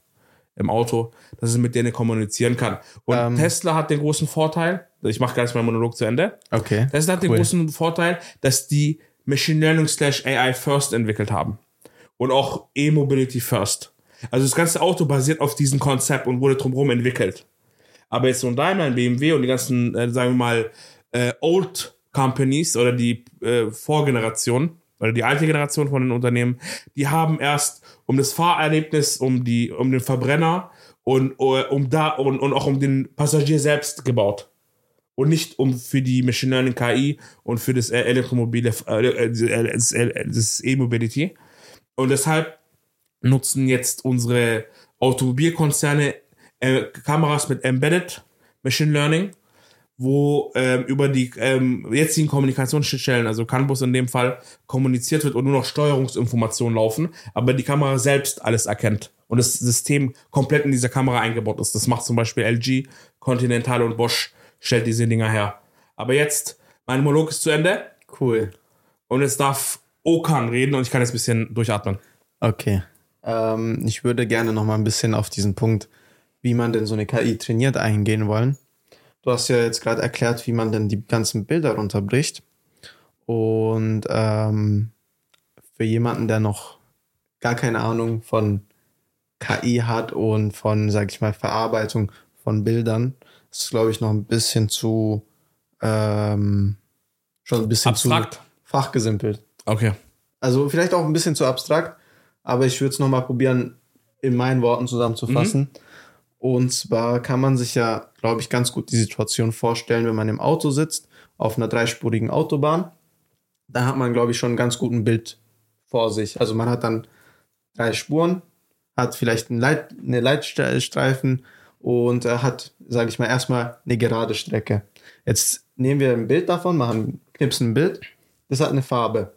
im Auto, dass es mit denen kommunizieren kann. Und ähm, Tesla hat den großen Vorteil, ich mache gar nicht meinen Monolog zu Ende. Okay. Tesla hat cool. den großen Vorteil, dass die Machine Learning slash AI First entwickelt haben. Und auch E-Mobility First. Also das ganze Auto basiert auf diesem Konzept und wurde drumherum entwickelt. Aber jetzt so ein Daimler, ein BMW und die ganzen, äh, sagen wir mal, äh, Old Companies oder die äh, Vorgeneration oder die alte Generation von den Unternehmen, die haben erst um das Fahrerlebnis, um die, um den Verbrenner und um da und, und auch um den Passagier selbst gebaut und nicht um für die Machine Learning KI und für das Elektromobile, äh, das E-Mobility. Und deshalb nutzen jetzt unsere Automobilkonzerne äh, Kameras mit Embedded Machine Learning, wo ähm, über die ähm, jetzigen Kommunikationsschnittstellen, also CAN-Bus in dem Fall, kommuniziert wird und nur noch Steuerungsinformationen laufen, aber die Kamera selbst alles erkennt und das System komplett in dieser Kamera eingebaut ist. Das macht zum Beispiel LG, Continental und Bosch stellt diese Dinger her. Aber jetzt, mein Monolog ist zu Ende. Cool. Und jetzt darf Okan reden und ich kann jetzt ein bisschen durchatmen. Okay. Ähm, ich würde gerne noch mal ein bisschen auf diesen Punkt, wie man denn so eine KI trainiert, eingehen wollen. Du hast ja jetzt gerade erklärt, wie man denn die ganzen Bilder runterbricht. Und ähm, für jemanden, der noch gar keine Ahnung von KI hat und von, sag ich mal, Verarbeitung von Bildern, ist, glaube ich, noch ein bisschen zu ähm, schon ein bisschen abstrakt. zu fachgesimpelt. Okay. Also vielleicht auch ein bisschen zu abstrakt, aber ich würde es nochmal probieren, in meinen Worten zusammenzufassen. Mhm. Und zwar kann man sich ja, glaube ich, ganz gut die Situation vorstellen, wenn man im Auto sitzt, auf einer dreispurigen Autobahn. Da hat man, glaube ich, schon ein ganz guten Bild vor sich. Also man hat dann drei Spuren, hat vielleicht einen Leit eine Leitstreifen und er hat, sage ich mal, erstmal eine gerade Strecke. Jetzt nehmen wir ein Bild davon, machen, knipsen ein Bild. Das hat eine Farbe.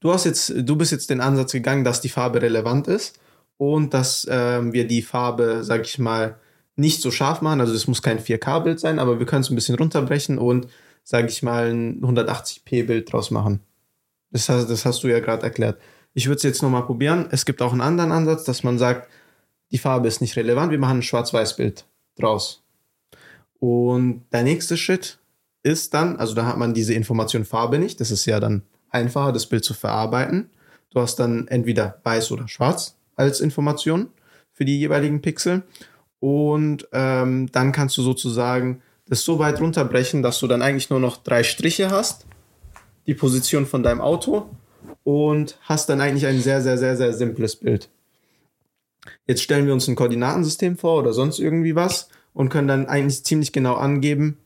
Du hast jetzt, du bist jetzt den Ansatz gegangen, dass die Farbe relevant ist und dass ähm, wir die Farbe, sage ich mal, nicht so scharf machen. Also es muss kein 4K-Bild sein, aber wir können es ein bisschen runterbrechen und, sage ich mal, ein 180p-Bild draus machen. Das hast, das hast du ja gerade erklärt. Ich würde es jetzt nochmal probieren. Es gibt auch einen anderen Ansatz, dass man sagt, die Farbe ist nicht relevant, wir machen ein Schwarz-Weiß-Bild draus. Und der nächste Schritt ist dann, also da hat man diese Information Farbe nicht, das ist ja dann einfacher, das Bild zu verarbeiten. Du hast dann entweder weiß oder schwarz als Information für die jeweiligen Pixel. Und ähm, dann kannst du sozusagen das so weit runterbrechen, dass du dann eigentlich nur noch drei Striche hast, die Position von deinem Auto und hast dann eigentlich ein sehr, sehr, sehr, sehr simples Bild. Jetzt stellen wir uns ein Koordinatensystem vor oder sonst irgendwie was und können dann eigentlich ziemlich genau angeben,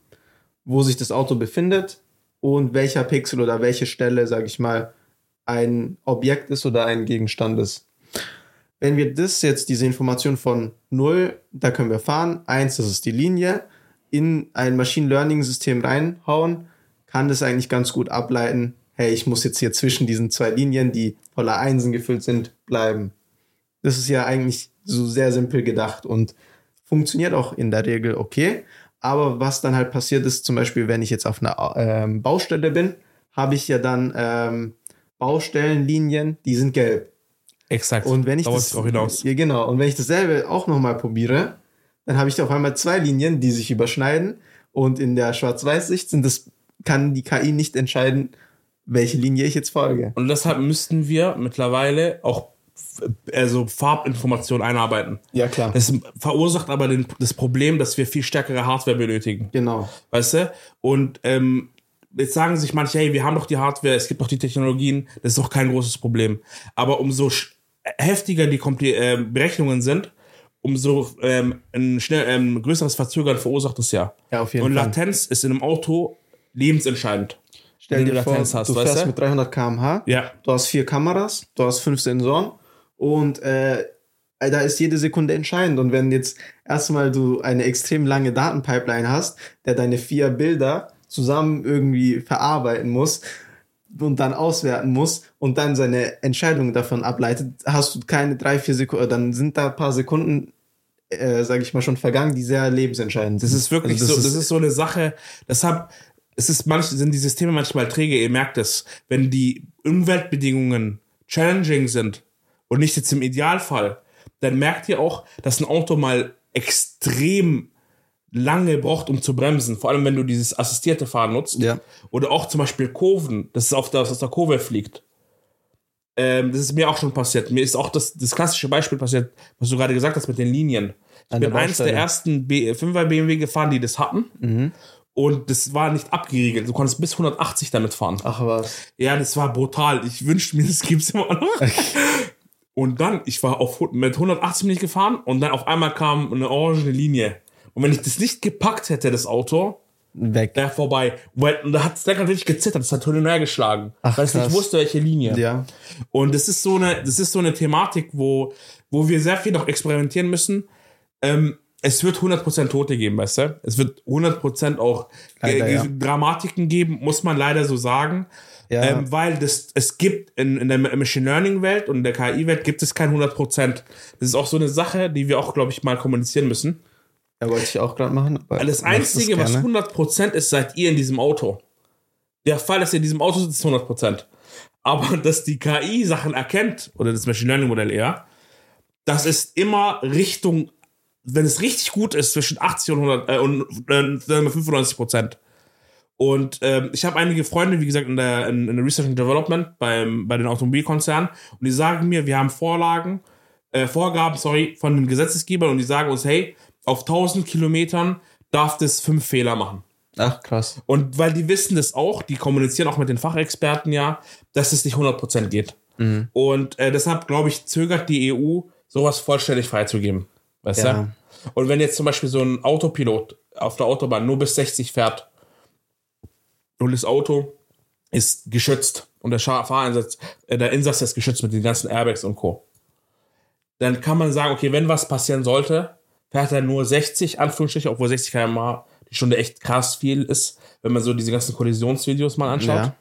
wo sich das Auto befindet und welcher Pixel oder welche Stelle, sage ich mal, ein Objekt ist oder ein Gegenstand ist. Wenn wir das jetzt, diese Information von 0, da können wir fahren, 1, das ist die Linie, in ein Machine Learning System reinhauen, kann das eigentlich ganz gut ableiten, hey, ich muss jetzt hier zwischen diesen zwei Linien, die voller Einsen gefüllt sind, bleiben. Das ist ja eigentlich so sehr simpel gedacht und funktioniert auch in der Regel okay. Aber was dann halt passiert ist, zum Beispiel, wenn ich jetzt auf einer ähm, Baustelle bin, habe ich ja dann ähm, Baustellenlinien, die sind gelb. Exakt. Und wenn ich da das auch hinaus. Ja, genau. Und wenn ich dasselbe auch nochmal probiere, dann habe ich da auf einmal zwei Linien, die sich überschneiden. Und in der Schwarz-Weiß-Sicht sind das, kann die KI nicht entscheiden, welche Linie ich jetzt folge. Und deshalb müssten wir mittlerweile auch also Farbinformationen einarbeiten. Ja, klar. Das verursacht aber den, das Problem, dass wir viel stärkere Hardware benötigen. Genau. Weißt du? Und ähm, jetzt sagen sich manche, hey, wir haben doch die Hardware, es gibt doch die Technologien, das ist doch kein großes Problem. Aber umso heftiger die Kompl äh, Berechnungen sind, umso ähm, ein schnell ähm, größeres Verzögern verursacht es ja. Ja, auf jeden Und Fall. Latenz ist in einem Auto lebensentscheidend. Stell dir vor, Latenz hast, du fährst du? mit 300 km/h, Ja. du hast vier Kameras, du hast fünf Sensoren und äh, da ist jede Sekunde entscheidend. Und wenn jetzt erstmal du eine extrem lange Datenpipeline hast, der deine vier Bilder zusammen irgendwie verarbeiten muss und dann auswerten muss und dann seine Entscheidung davon ableitet, hast du keine drei, vier Sekunden, dann sind da ein paar Sekunden, äh, sage ich mal, schon vergangen, die sehr lebensentscheidend sind. Das ist wirklich Also so, das ist so eine Sache, deshalb es ist manch, sind die Systeme manchmal träge, ihr merkt es, wenn die Umweltbedingungen challenging sind und nicht jetzt im Idealfall, dann merkt ihr auch, dass ein Auto mal extrem lange braucht, um zu bremsen. Vor allem, wenn du dieses assistierte Fahren nutzt. Ja. Oder auch zum Beispiel Kurven, dass es auf der, aus der Kurve fliegt. Ähm, das ist mir auch schon passiert. Mir ist auch das, das klassische Beispiel passiert, was du gerade gesagt hast mit den Linien. Ich An bin der eins der ersten B 5er BMW gefahren, die das hatten. Und das war nicht abgeriegelt. Du konntest bis 180 damit fahren. Ach was. Ja, das war brutal. Ich wünschte mir, das gibt's immer noch. Und dann, ich war auf, mit 180 bin ich gefahren und dann auf einmal kam eine orange Linie. Und wenn ich das nicht gepackt hätte, das Auto, Weg. wäre vorbei. Und da hat es Lenkrad richtig gezittert, das hat hin und her geschlagen. Ach, weil es nicht wusste, welche Linie. Ja. Und das ist so eine, das ist so eine Thematik, wo, wo wir sehr viel noch experimentieren müssen. Ähm, es wird 100% Tote geben, weißt du? Es wird 100% auch Leider, äh, ja. Dramatiken geben, muss man leider so sagen. Ja. Ähm, weil das, es gibt in, in der Machine Learning Welt und in der KI-Welt gibt es kein 100%. Das ist auch so eine Sache, die wir auch, glaube ich, mal kommunizieren müssen. Ja, wollte ich auch gerade machen. das Einzige, was gerne. 100% ist, seid ihr in diesem Auto. Der Fall, dass ihr in diesem Auto sitzt, ist 100%. Aber dass die KI Sachen erkennt, oder das Machine Learning Modell eher, das ist immer Richtung, wenn es richtig gut ist, zwischen 80 und, 100, äh, und äh, 95%. Und ähm, ich habe einige Freunde, wie gesagt, in der, in, in der Research and Development beim, bei den Automobilkonzernen und die sagen mir, wir haben Vorlagen, äh, Vorgaben, sorry, von den Gesetzesgebern und die sagen uns, hey, auf 1000 Kilometern darf das fünf Fehler machen. Ach, krass. Und weil die wissen das auch, die kommunizieren auch mit den Fachexperten ja, dass es nicht 100% geht. Und äh, deshalb, glaube ich, zögert die EU, sowas vollständig freizugeben. Weißt Ja. du? Und wenn jetzt zum Beispiel so ein Autopilot auf der Autobahn nur bis 60 fährt und das Auto ist geschützt und der Fahreinsatz, äh, der Insatz ist geschützt mit den ganzen Airbags und Co., dann kann man sagen, okay, wenn was passieren sollte, fährt er nur 60, Anführungsstriche, obwohl 60 km/h die Stunde echt krass viel ist, wenn man so diese ganzen Kollisionsvideos mal anschaut. Ja.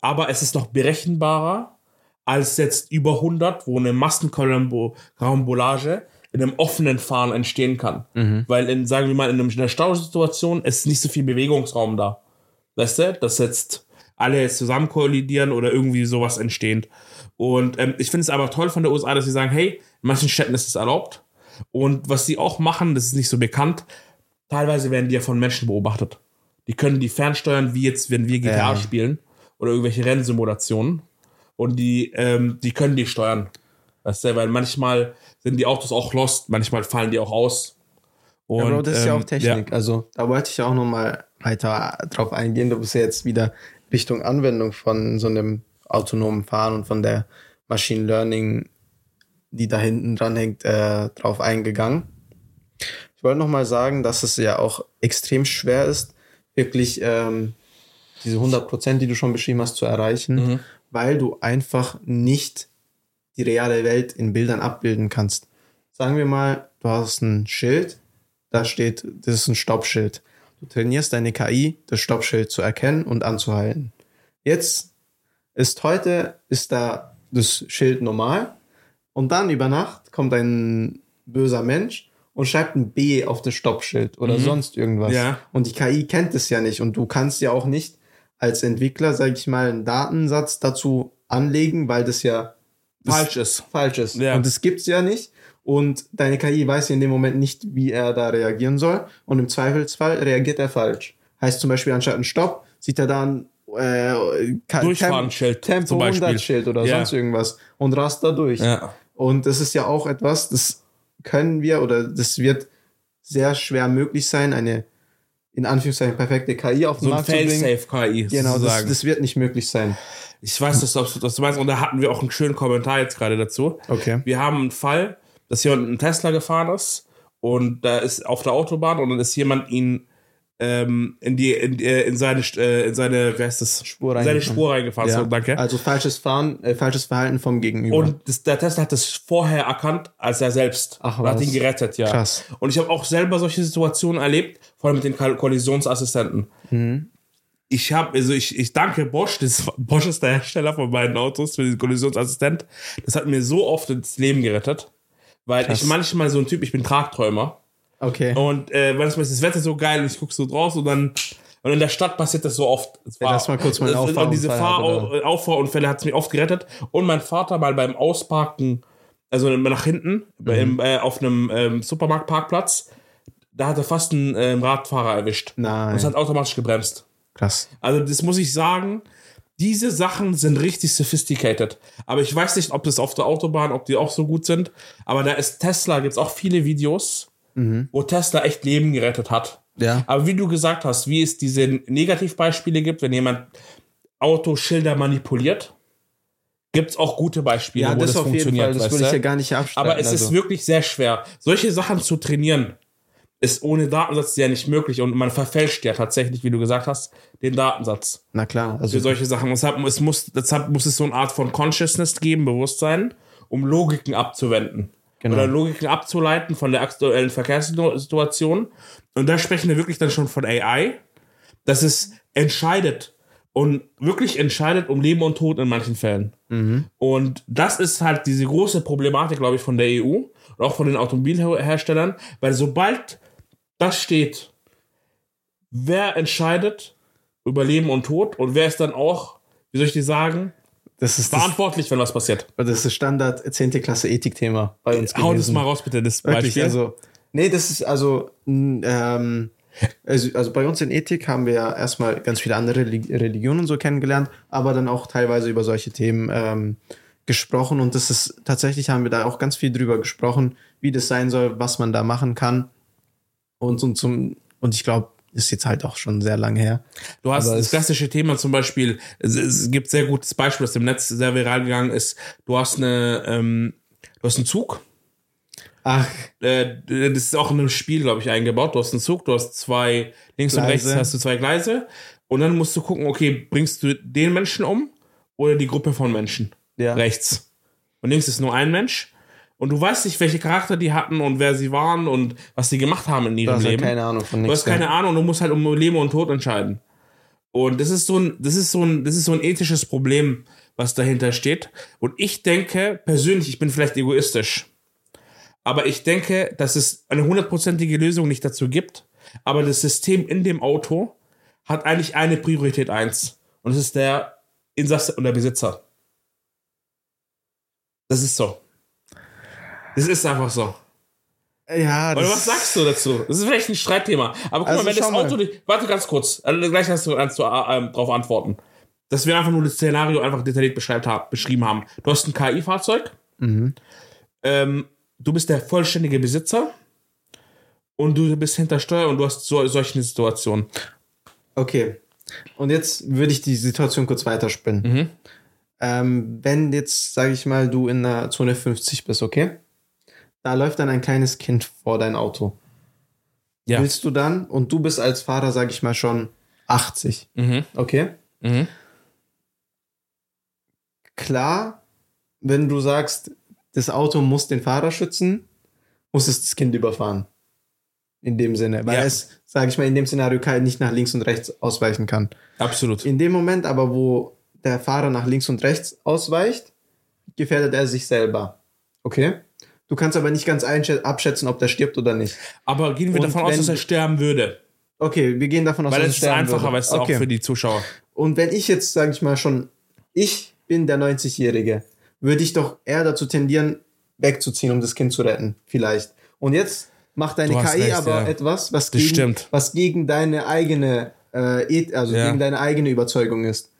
Aber es ist noch berechenbarer als jetzt über 100, wo eine Massenkarambolage in einem offenen Fahren entstehen kann. Weil in, sagen wir mal, in einer Stausituation ist nicht so viel Bewegungsraum da. Weißt du, dass jetzt alle zusammen kollidieren oder irgendwie sowas entsteht. Und ähm, ich finde es aber toll von der USA, dass sie sagen, hey, in manchen Städten ist es erlaubt. Und was sie auch machen, das ist nicht so bekannt, teilweise werden die ja von Menschen beobachtet. Die können die fernsteuern, wie jetzt, wenn wir GTA Ja. spielen oder irgendwelche Rennsimulationen. Und die, ähm, die können die steuern. Weißt du, weil manchmal sind die Autos auch lost, manchmal fallen die auch aus. Und, Ja, Bro, das ist ja ähm, auch Technik. Also da wollte ich auch noch mal weiter drauf eingehen. Du bist ja jetzt wieder Richtung Anwendung von so einem autonomen Fahren und von der Machine Learning, die da hinten dran hängt, äh, drauf eingegangen. Ich wollte noch mal sagen, dass es ja auch extrem schwer ist, wirklich ähm, diese 100 Prozent, die du schon beschrieben hast, zu erreichen, Mhm. weil du einfach nicht die reale Welt in Bildern abbilden kannst. Sagen wir mal, du hast ein Schild, da steht, das ist ein Stoppschild. Du trainierst deine KI, das Stoppschild zu erkennen und anzuhalten. Jetzt ist heute, ist da das Schild normal und dann über Nacht kommt ein böser Mensch und schreibt ein B auf das Stoppschild oder sonst irgendwas. Ja. Und die KI kennt es ja nicht und du kannst ja auch nicht als Entwickler, sage ich mal, einen Datensatz dazu anlegen, weil das ja das falsch ist. falsch ist. Ja. Und das gibt's ja nicht. Und deine KI weiß ja in dem Moment nicht, wie er da reagieren soll. Und im Zweifelsfall reagiert er falsch. Heißt zum Beispiel anstatt ein Stopp, sieht er dann äh, Durchfahrenschild Tempo zum Beispiel. 100 Schild oder Ja. sonst irgendwas und rast da durch. Ja. Und das ist ja auch etwas, das können wir oder das wird sehr schwer möglich sein, eine in Anführungszeichen perfekte KI auf den So Markt zu bringen. Fail-Safe-KI. Genau, das, das wird nicht möglich sein. Ich weiß, dass du, dass du meinst, und da hatten wir auch einen schönen Kommentar jetzt gerade dazu. Okay. Wir haben einen Fall, dass jemand mit einem Tesla gefahren ist und da ist auf der Autobahn und dann ist jemand ihn ähm, in die in, äh, in seine äh, in seine das Spur in seine reingefahren. Spur reingefahren. So, danke. Also falsches Fahren, äh, falsches Verhalten vom Gegenüber. Und das, der Tesla hat das vorher erkannt als er selbst. Ach, und hat was. ihn gerettet, ja. Krass. Und ich habe auch selber solche Situationen erlebt, vor allem mit den Koll- Kollisionsassistenten. Mhm. Ich habe, also ich, ich danke Bosch, das, Bosch ist der Hersteller von beiden Autos für den Kollisionsassistent. Das hat mir so oft das Leben gerettet, weil Krass. ich manchmal so ein Typ, ich bin Tragträumer okay. und äh, manchmal ist das Wetter so geil und ich gucke so draus und dann und in der Stadt passiert das so oft. Ja, lass mal kurz und Auffahrunfall diese Fahr oder? Auffahrunfälle hat es mich oft gerettet. Und mein Vater mal beim Ausparken, also nach hinten, bei- Mhm. im, äh, auf einem ähm, Supermarktparkplatz, da hat er fast einen ähm, Radfahrer erwischt. Nein. Und es hat automatisch gebremst. Krass. Also das muss ich sagen, diese Sachen sind richtig sophisticated. Aber ich weiß nicht, ob das auf der Autobahn, ob die auch so gut sind. Aber da ist Tesla, gibt es auch viele Videos, Mhm. wo Tesla echt Leben gerettet hat. Ja. Aber wie du gesagt hast, wie es diese Negativbeispiele gibt, wenn jemand Autoschilder manipuliert, gibt es auch gute Beispiele, Ja, wo das das, funktioniert. Fall. Das würde ich ja gar nicht abstreiten. Aber es ist also. wirklich sehr schwer. Solche Sachen zu trainieren, ist ohne Datensatz ja nicht möglich und man verfälscht ja tatsächlich, wie du gesagt hast, den Datensatz Na klar. für Also, solche Sachen. Deshalb, es muss, deshalb muss es so eine Art von Consciousness geben, Bewusstsein, um Logiken abzuwenden. Genau. Oder Logiken abzuleiten von der aktuellen Verkehrssituation. Und da sprechen wir wirklich dann schon von AI, dass es entscheidet und wirklich entscheidet um Leben und Tod in manchen Fällen. Und das ist halt diese große Problematik, glaube ich, von der EU und auch von den Automobilherstellern, weil sobald das steht, wer entscheidet über Leben und Tod und wer ist dann auch, wie soll ich dir sagen, das ist das, verantwortlich, wenn was passiert. das ist das Standard 10. Klasse Ethikthema bei uns Hau das mal raus, bitte, das Wirklich, Beispiel. also, nee, das ist also, ähm, also, also bei uns in Ethik haben wir ja erstmal ganz viele andere Reli- Religionen so kennengelernt, aber dann auch teilweise über solche Themen ähm, gesprochen und das ist tatsächlich haben wir da auch ganz viel drüber gesprochen, wie das sein soll, was man da machen kann und, und zum und ich glaube, ist jetzt halt auch schon sehr lange her. Du hast Aber das klassische Thema zum Beispiel, es, es gibt sehr gutes Beispiel, das im Netz sehr viral gegangen ist. Du hast eine, ähm, du hast einen Zug, Ach, äh, das ist auch in einem Spiel, glaube ich, eingebaut. Du hast einen Zug, du hast zwei, links und Gleise. rechts hast du zwei Gleise. Und dann musst du gucken, okay, bringst du den Menschen um oder die Gruppe von Menschen? Ja. Rechts. Und links ist nur ein Mensch. Und du weißt nicht, welche Charakter die hatten und wer sie waren und was sie gemacht haben in du ihrem hast halt Leben. keine Ahnung von Du nichts. hast keine Ahnung, du musst halt um Leben und Tod entscheiden. Und das ist so ein, das ist so ein, das ist so ein ethisches Problem, was dahinter steht. Und ich denke, persönlich, ich bin vielleicht egoistisch, aber ich denke, dass es eine hundertprozentige Lösung nicht dazu gibt. Aber das System in dem Auto hat eigentlich eine Priorität eins. Und es ist der Insasse und der Besitzer. Das ist so. Das ist einfach so. Ja, Oder was sagst du dazu? Das ist vielleicht ein Streitthema. Aber guck Also mal, wenn das. Auto dich. Warte ganz kurz. Also gleich hast du kannst du äh, ähm, darauf antworten. Dass wir einfach nur das Szenario einfach detailliert beschrieben haben. Du hast ein KI-Fahrzeug. Mhm. Ähm, du bist der vollständige Besitzer. Und du bist hinter Steuer und du hast so, solche Situationen. Okay. Und jetzt würde ich die Situation kurz weiterspinnen. Mhm. Ähm, wenn jetzt, sage ich mal, du in der Zone 50 bist, okay? Da läuft dann ein kleines Kind vor dein Auto. Ja. Willst du dann, und du bist als Fahrer, sage ich mal, schon 80, Mhm. okay? Mhm. Klar, wenn du sagst, das Auto muss den Fahrer schützen, muss es das Kind überfahren. In dem Sinne, weil Ja. es, sage ich mal, in dem Szenario nicht nach links und rechts ausweichen kann. Absolut. In dem Moment aber, wo der Fahrer nach links und rechts ausweicht, gefährdet er sich selber. Okay? Du kannst aber nicht ganz abschätzen, ob der stirbt oder nicht. Aber gehen wir Und davon aus, dass er sterben würde. Okay, wir gehen davon aus, Weil dass es ist sterben einfacher, würde. weißt du, okay. auch für die Zuschauer. Und wenn ich jetzt, sage ich mal schon, ich bin der 90-Jährige, würde ich doch eher dazu tendieren, wegzuziehen, um das Kind zu retten. Vielleicht. Und jetzt macht deine KI recht, aber ja. etwas, was Das gegen, stimmt. was gegen deine eigene, äh, also Ja. gegen deine eigene Überzeugung ist.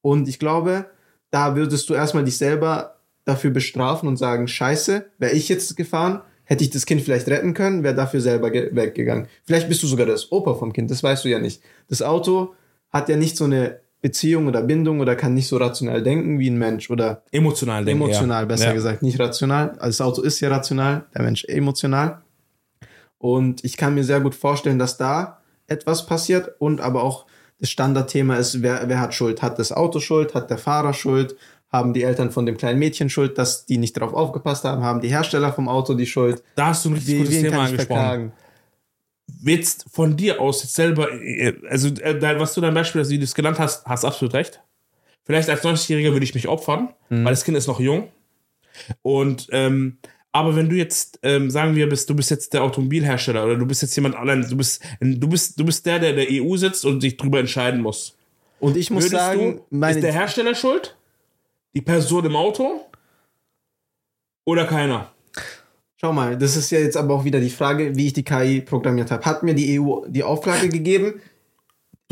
Und ich glaube, da würdest du erstmal dich selber dafür bestrafen und sagen, scheiße, wäre ich jetzt gefahren, hätte ich das Kind vielleicht retten können, wäre dafür selber ge- weggegangen. Vielleicht bist du sogar das Opa vom Kind, das weißt du ja nicht. Das Auto hat ja nicht so eine Beziehung oder Bindung oder kann nicht so rational denken wie ein Mensch oder Emotional denken. emotional, ja. besser ja. gesagt, nicht rational. Also das Auto ist ja rational, der Mensch emotional. Und ich kann mir sehr gut vorstellen, dass da etwas passiert und aber auch das Standardthema ist, wer, wer hat Schuld? Hat das Auto Schuld? Hat der Fahrer Schuld? Haben die Eltern von dem kleinen Mädchen Schuld, dass die nicht darauf aufgepasst haben? Haben die Hersteller vom Auto die Schuld? Da hast du ein richtig gutes Thema angesprochen. verklagen? Jetzt von dir aus jetzt selber, äh, also äh, was du dein Beispiel, wie du es genannt hast, hast absolut recht. Vielleicht als 90-Jähriger würde ich mich opfern, Mhm. weil das Kind ist noch jung. Und ähm, aber wenn du jetzt, ähm, sagen wir, bist, du bist jetzt der Automobilhersteller oder du bist jetzt jemand allein, du bist, du bist, du bist der, der in der EU sitzt und sich drüber entscheiden muss. Und ich muss Würdest sagen, du, ist der Hersteller schuld? Die Person im Auto? Oder keiner? Schau mal, das ist ja jetzt aber auch wieder die Frage, wie ich die KI programmiert habe. Hat mir die EU die Auflage gegeben,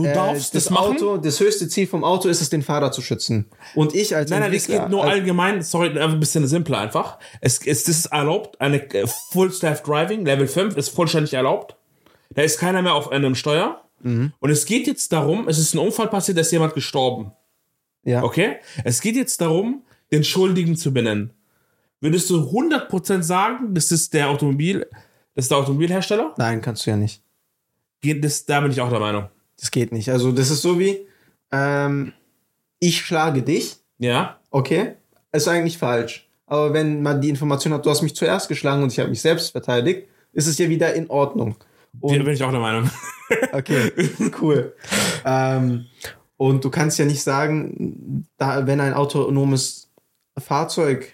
Du äh, darfst das das machen. Auto, das höchste Ziel vom Auto ist es, den Fahrer zu schützen. Und ich als Nein, nein, es geht nur allgemein, sorry, ein bisschen simpler einfach. Es, es das ist erlaubt, eine äh, Full Staff Driving, Level 5 ist vollständig erlaubt. Da ist keiner mehr auf einem Steuer. Mhm. Und es geht jetzt darum, es ist ein Unfall passiert, da ist jemand gestorben. Ja. Okay? Es geht jetzt darum, den Schuldigen zu benennen. Würdest du 100% sagen, das ist der Automobil, das ist der Automobilhersteller? Nein, kannst du ja nicht. Geht- Das, da bin ich auch der Meinung. Das geht nicht. Also, das ist so wie, ähm, ich schlage dich, Ja? okay? Ist eigentlich falsch. Aber wenn man die Information hat, du hast mich zuerst geschlagen und ich habe mich selbst verteidigt, ist es ja wieder in Ordnung. Da Und, bin ich auch der Meinung. okay, cool. ähm, und du kannst ja nicht sagen, da, wenn ein autonomes Fahrzeug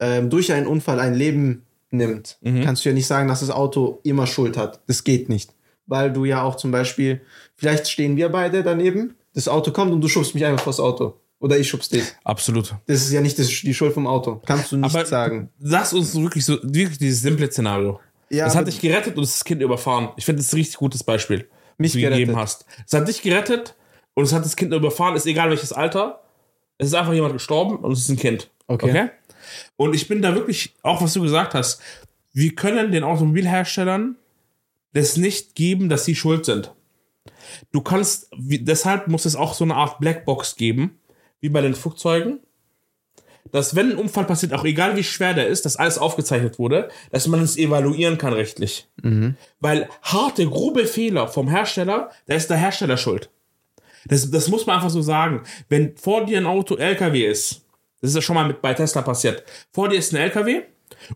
ähm, durch einen Unfall ein Leben nimmt, kannst du ja nicht sagen, dass das Auto immer Schuld hat. Das geht nicht. Weil du ja auch zum Beispiel, vielleicht stehen wir beide daneben, das Auto kommt und du schubst mich einfach vors Auto. Oder ich schubst dich. Absolut. Das ist ja nicht das, die Schuld vom Auto. Kannst du nicht Aber sagen. Sag's uns wirklich so, wirklich dieses simple Szenario. Ja, es hat dich gerettet und es ist das Kind überfahren. Ich finde, das ist ein richtig gutes Beispiel, Mich was du gegeben gerettet. hast. Es hat dich gerettet und es hat das Kind überfahren, ist egal welches Alter. Es ist einfach jemand gestorben und es ist ein Kind. Okay. Und ich bin da wirklich, auch was du gesagt hast, wir können den Automobilherstellern das nicht geben, dass sie schuld sind. Du kannst, wie, deshalb muss es auch so eine Art Blackbox geben, wie bei den Flugzeugen, dass wenn ein Unfall passiert, auch egal wie schwer der ist, dass alles aufgezeichnet wurde, dass man es evaluieren kann rechtlich. Weil harte, grobe Fehler vom Hersteller, da ist der Hersteller schuld. Das, das muss man einfach so sagen. Wenn vor dir ein Auto LKW ist, das ist ja schon mal mit bei Tesla passiert, vor dir ist ein LKW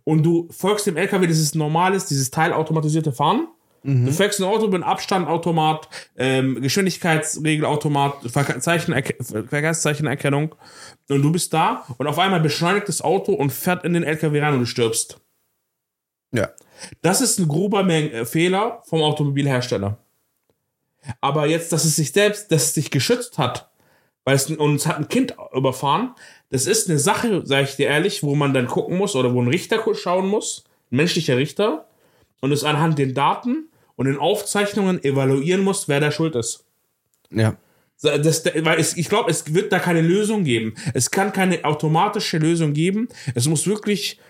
und du folgst dem LKW, das ist normales, dieses teilautomatisierte Fahren. Du folgst ein Auto mit Abstandautomat, ähm, Geschwindigkeitsregelautomat, Verkehrszeichenerke- Verkehrszeichenerkennung und du bist da und auf einmal beschleunigt das Auto und fährt in den LKW rein und du stirbst. Ja. Das ist ein grober äh, Fehler vom Automobilhersteller. Aber jetzt, dass es sich selbst, dass es sich geschützt hat, weil es und es hat ein Kind überfahren, das ist eine Sache, sage ich dir ehrlich, wo man dann gucken muss oder wo ein Richter schauen muss, ein menschlicher Richter, und es anhand den Daten und den Aufzeichnungen evaluieren muss, wer da schuld ist. Ja. Das, weil es, ich glaube, es wird da keine Lösung geben. Es kann keine automatische Lösung geben. Es muss wirklich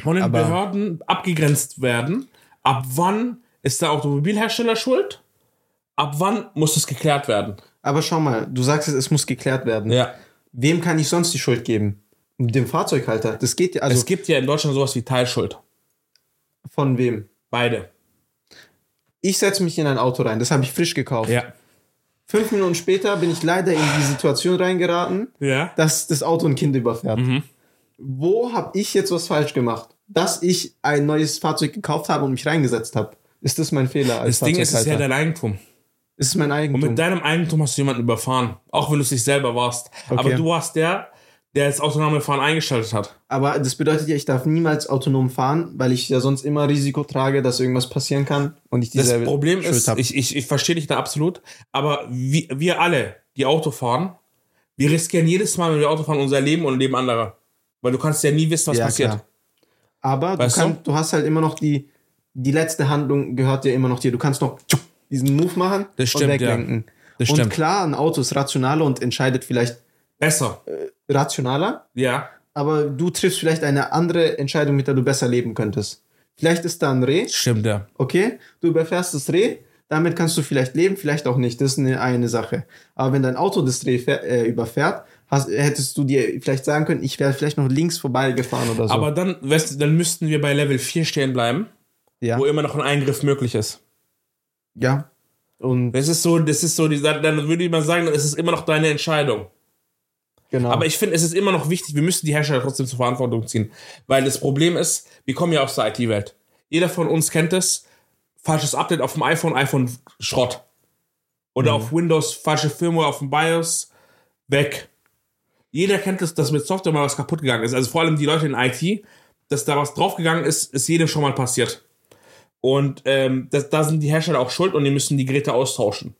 von den Aber- Behörden abgegrenzt werden. Ab wann ist der Automobilhersteller schuld? Ab wann muss es geklärt werden? Aber schau mal, du sagst es, es muss geklärt werden. Ja. Wem kann ich sonst die Schuld geben? Dem Fahrzeughalter. Das geht ja, also es gibt ja in Deutschland sowas wie Teilschuld. von wem? Beide. Ich setze mich in ein Auto rein, das habe ich frisch gekauft. Ja. Fünf Minuten später bin ich leider in die Situation reingeraten, Ja. dass das Auto ein Kind überfährt. Mhm. Wo habe ich jetzt was falsch gemacht? Dass ich ein neues Fahrzeug gekauft habe und mich reingesetzt habe. Ist das mein Fehler als Das Ding ist, es ist ja dein Eigentum. Es ist mein Und Eigentum. mit deinem Eigentum hast du jemanden überfahren. Auch wenn du es nicht selber warst. Okay. Aber du warst der, der das autonome Fahren eingeschaltet hat. Aber das bedeutet ja, ich darf niemals autonom fahren, weil ich ja sonst immer Risiko trage, dass irgendwas passieren kann und ich Das dieselbe Problem Schuld ist, hab. ich, ich, ich verstehe dich da absolut, aber wir, wir alle, die Auto fahren, wir riskieren jedes Mal, wenn wir Auto fahren, unser Leben und Leben anderer. Weil du kannst ja nie wissen, was Ja, passiert. klar. Aber du, Weißt du? hast halt immer noch die, die letzte Handlung gehört ja immer noch dir. Du kannst noch diesen Move machen Das und stimmt, ja. weglenken. Das und stimmt. klar, ein Auto ist rationaler und entscheidet vielleicht Besser. rationaler, Ja. aber du triffst vielleicht eine andere Entscheidung, mit der du besser leben könntest. Vielleicht ist da ein Reh, Stimmt, ja. okay, du überfährst das Reh, damit kannst du vielleicht leben, vielleicht auch nicht. Das ist eine, eine Sache. Aber wenn dein Auto das Reh fähr, äh, überfährt, hast, hättest du dir vielleicht sagen können, ich wäre vielleicht noch links vorbeigefahren oder so. Aber dann, weißt du, dann müssten wir bei Level 4 stehen bleiben, ja, wo immer noch ein Eingriff möglich ist. Ja. Und Das ist so, das ist so, dann würde ich mal sagen, es ist immer noch deine Entscheidung. genau. Aber ich finde, es ist immer noch wichtig, wir müssen die Hersteller trotzdem zur Verantwortung ziehen. Weil das Problem ist, wir kommen ja aus der IT-Welt. Jeder von uns kennt es. Falsches Update auf dem iPhone, iPhone Schrott. Oder auf Windows, falsche Firmware auf dem BIOS, weg. Jeder kennt es, dass mit Software mal was kaputt gegangen ist. Also vor allem die Leute in IT, dass da was draufgegangen ist, ist jedem schon mal passiert. Und ähm, das, da sind die Hersteller auch schuld und die müssen die Geräte austauschen.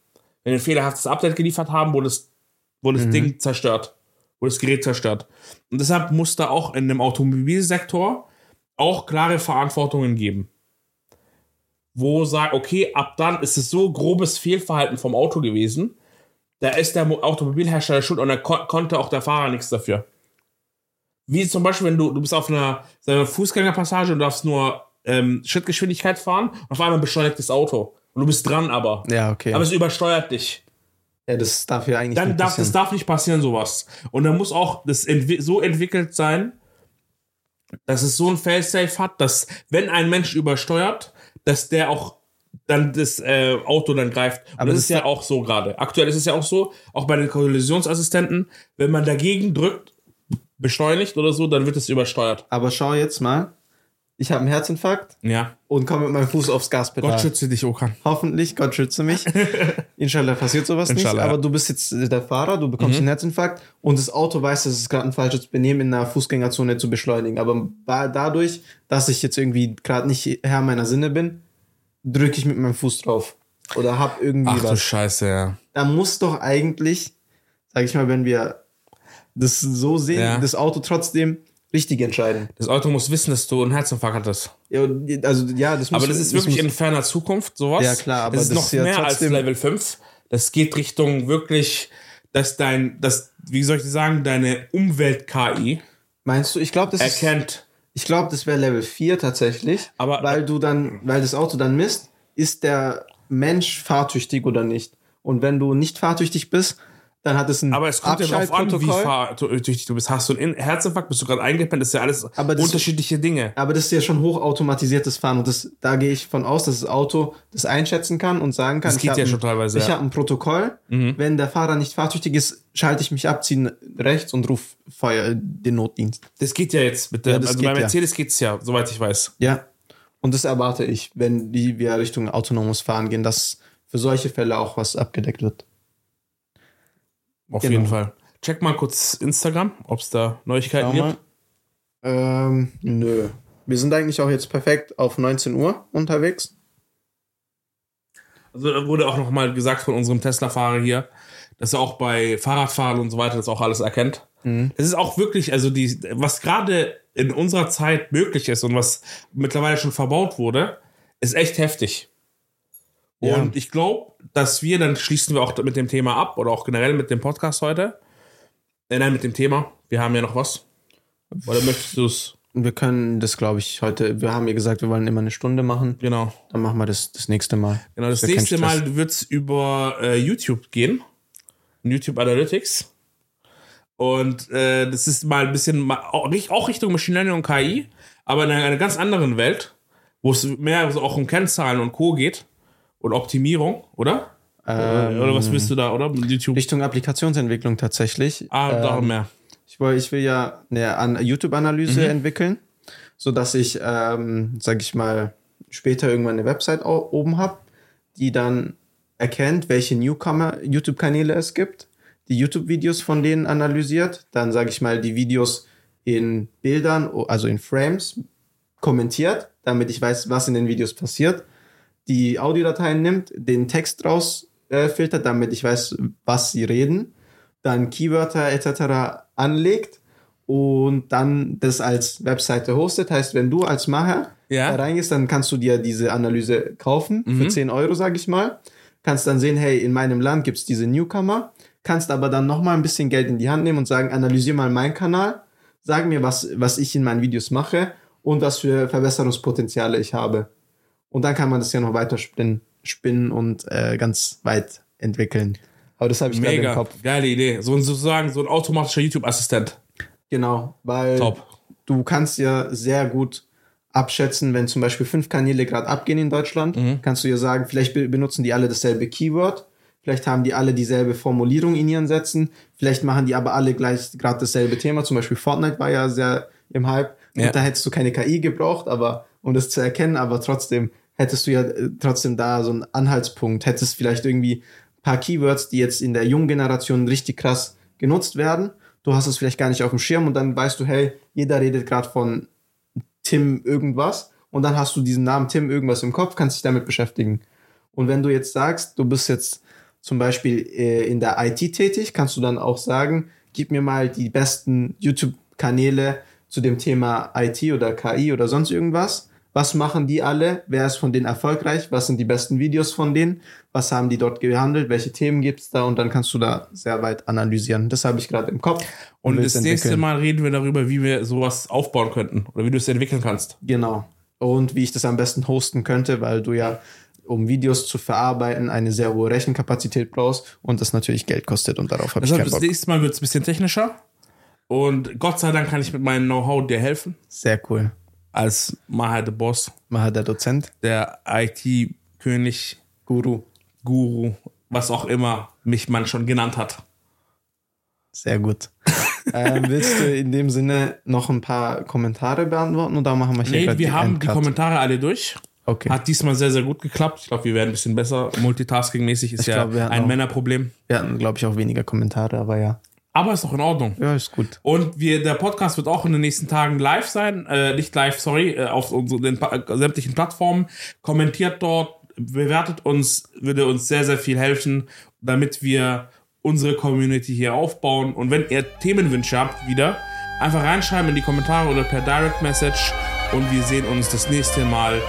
Wenn die ein fehlerhaftes Update geliefert haben, wurde das, wurde das Ding zerstört. Wurde das Gerät zerstört. Und deshalb muss da auch in dem Automobilsektor auch klare Verantwortungen geben. Wo sagt, okay, ab dann ist es so grobes Fehlverhalten vom Auto gewesen, da ist der Mo- Automobilhersteller schuld und da kon konnte auch der Fahrer nichts dafür. Wie zum Beispiel, wenn du, du bist auf einer, wir, Fußgängerpassage und darfst nur ähm, Schrittgeschwindigkeit fahren und auf einmal beschleunigt das Auto. Und du bist dran aber. Ja, okay. Aber es übersteuert dich. ja, das darf ja eigentlich Dann nicht darf, das darf nicht passieren, sowas. Und dann muss auch das entwi so entwickelt sein, dass es so ein Failsafe hat, dass wenn ein Mensch übersteuert, dass der auch dann das äh, Auto dann greift. Und Aber das das ist ja auch so gerade. Aktuell ist es ja auch so, auch bei den Kollisionsassistenten, wenn man dagegen drückt, beschleunigt oder so, dann wird es übersteuert. Aber schau jetzt mal. Ich habe einen Herzinfarkt Ja. und komme mit meinem Fuß aufs Gaspedal. Gott schütze dich, Okan. Hoffentlich, Gott schütze mich. Inshallah passiert sowas Inshallah, nicht. ja. Aber du bist jetzt äh, der Fahrer, du bekommst einen Herzinfarkt und das Auto weiß, dass es gerade ein falsches Benehmen in einer Fußgängerzone zu beschleunigen. Aber dadurch, dass ich jetzt irgendwie gerade nicht Herr meiner Sinne bin, drücke ich mit meinem Fuß drauf. Oder hab irgendwie Ach du was. Scheiße, ja. Da muss doch eigentlich, sag ich mal, wenn wir das so sehen, Ja. das Auto trotzdem richtig entscheiden. Das Auto muss wissen, dass du einen Herzinfarkt hattest. Ja, also ja, das muss Aber das ist wirklich muss, in ferner Zukunft, sowas. Ja, klar, aber das ist das noch ist ja mehr trotzdem- als Level 5. Das geht Richtung wirklich, dass dein, das, wie soll ich sagen, deine Umwelt-KI Meinst du? Ich glaube, das ist erkennt. Ich glaube, das wäre Level 4 tatsächlich. Aber- weil du dann, weil das Auto dann misst, ist der Mensch fahrtüchtig oder nicht. Und wenn du nicht fahrtüchtig bist, dann hat es ein Aber es kommt ja darauf an, wie fahrtüchtig du bist. Hast du einen Herzinfarkt, bist du gerade eingepennt, das ist ja alles Aber das- unterschiedliche Dinge. Aber das ist ja schon hochautomatisiertes Fahren und das, da gehe ich von aus, dass das Auto das einschätzen kann und sagen kann, Das geht ja ein, schon teilweise, Ich ja. Mhm. habe ein Protokoll. Wenn der Fahrer nicht fahrtüchtig ist, schalte ich mich ab, ziehe rechts und ruf Feuer, den Notdienst. Das geht ja jetzt mit der, Ja, das also geht bei ja. Mercedes geht's ja, soweit ich weiß. Ja. Und das erwarte ich, wenn die, wir Richtung autonomes Fahren gehen, dass für solche Fälle auch was abgedeckt wird. Auf Genau. jeden Fall. Check mal kurz Instagram, ob es da Neuigkeiten Schau gibt. Ähm, nö. Wir sind eigentlich auch jetzt perfekt auf 19 Uhr unterwegs. Also da wurde auch noch mal gesagt von unserem Tesla-Fahrer hier, dass er auch bei Fahrradfahren und so weiter das auch alles erkennt. Es ist auch wirklich, also die, was gerade in unserer Zeit möglich ist und was mittlerweile schon verbaut wurde, ist echt heftig. Ja. Und ich glaube, dass wir, dann schließen wir auch mit dem Thema ab oder auch generell mit dem Podcast heute. Äh, nein, mit dem Thema. Wir haben ja noch was. Oder möchtest du es? Wir können das, glaube ich, heute, wir haben ja gesagt, wir wollen immer eine Stunde machen. Genau. Dann machen wir das das nächste Mal. Genau, das ja kein nächste. Mal wird es über äh, YouTube gehen. YouTube Analytics. Und äh, das ist mal ein bisschen auch, richt- auch Richtung Machine Learning und KI, aber in einer, einer ganz anderen Welt, wo es mehr so auch um Kennzahlen und Co. geht und Optimierung, oder? Ähm, oder was willst du da, oder? YouTube. Richtung Applikationsentwicklung tatsächlich. ah, ähm, darum mehr. Ich will, ich will ja eine An- YouTube-Analyse entwickeln, so dass ich, ähm, sag ich mal, später irgendwann eine Website oben habe, die dann erkennt, welche Newcomer YouTube-Kanäle es gibt, die YouTube-Videos von denen analysiert, dann sage ich mal die Videos in Bildern, also in Frames, kommentiert, damit ich weiß, was in den Videos passiert, die Audiodateien nimmt, den Text raus äh, filtert, damit ich weiß, was sie reden, dann Keywörter etc. anlegt und dann das als Webseite hostet. Heißt, wenn du als Macher Ja. da reingehst, dann kannst du dir diese Analyse kaufen für 10 Euro, sage ich mal. Kannst dann sehen, hey, in meinem Land gibt's diese Newcomer, kannst aber dann nochmal ein bisschen Geld in die Hand nehmen und sagen, analysier mal meinen Kanal, sag mir, was, was ich in meinen Videos mache und was für Verbesserungspotenziale ich habe. Und dann kann man das ja noch weiter spinnen, spinnen und äh, ganz weit entwickeln. Aber das habe ich gerade im Mega. Kopf. Geile Idee. So ein, sozusagen so ein automatischer YouTube-Assistent. Genau, weil Top. du kannst ja sehr gut abschätzen, wenn zum Beispiel fünf Kanäle gerade abgehen in Deutschland, Mhm. kannst du ja sagen, vielleicht be benutzen die alle dasselbe Keyword, vielleicht haben die alle dieselbe Formulierung in ihren Sätzen, vielleicht machen die aber alle gleich gerade dasselbe Thema. Zum Beispiel Fortnite war ja sehr im Hype. Ja. Und da hättest du keine KI gebraucht, aber um das zu erkennen, aber trotzdem hättest du ja äh, trotzdem da so einen Anhaltspunkt, hättest vielleicht irgendwie ein paar Keywords, die jetzt in der jungen Generation richtig krass genutzt werden. Du hast es vielleicht gar nicht auf dem Schirm und dann weißt du, hey, jeder redet gerade von Tim irgendwas und dann hast du diesen Namen Tim irgendwas im Kopf, kannst dich damit beschäftigen. Und wenn du jetzt sagst, du bist jetzt zum Beispiel äh, in der IT tätig, kannst du dann auch sagen, gib mir mal die besten YouTube-Kanäle zu dem Thema IT oder KI oder sonst irgendwas. Was machen die alle? Wer ist von denen erfolgreich? Was sind die besten Videos von denen? Was haben die dort gehandelt? Welche Themen gibt's da? Und dann kannst du da sehr weit analysieren. Das habe ich gerade im Kopf. Und will das es nächste. Mal reden wir darüber, wie wir sowas aufbauen könnten oder wie du es entwickeln kannst. Genau. Und wie ich das am besten hosten könnte, weil du ja um Videos zu verarbeiten, eine sehr hohe Rechenkapazität brauchst und das natürlich Geld kostet und darauf habe ich Deshalb keinen das Bock. nächste Mal wird es ein bisschen technischer. Und Gott sei Dank kann ich mit meinem Know-how dir helfen. Sehr cool. Als Maha the Boss, Maha der Dozent, der IT-König, Guru. Guru, was auch immer mich man schon genannt hat. Sehr gut. ähm, willst du in dem Sinne noch ein paar Kommentare beantworten oder machen wir hier Nee, wir die haben die Endcut? Kommentare alle durch. Okay. Hat diesmal sehr, sehr gut geklappt. Ich glaube, wir werden ein bisschen besser. Multitasking-mäßig ist Ich ja glaub, ein auch- Männerproblem. Wir hatten, glaube ich, auch weniger Kommentare, aber ja. Aber ist doch in Ordnung. Ja, ist gut. Und wir, der Podcast wird auch in den nächsten Tagen live sein. Äh, nicht live, sorry, äh, auf unseren sämtlichen Plattformen. Kommentiert dort, bewertet uns, würde uns sehr, sehr viel helfen, damit wir unsere Community hier aufbauen. Und wenn ihr Themenwünsche habt, wieder, einfach reinschreiben in die Kommentare oder per Direct Message. Und wir sehen uns das nächste Mal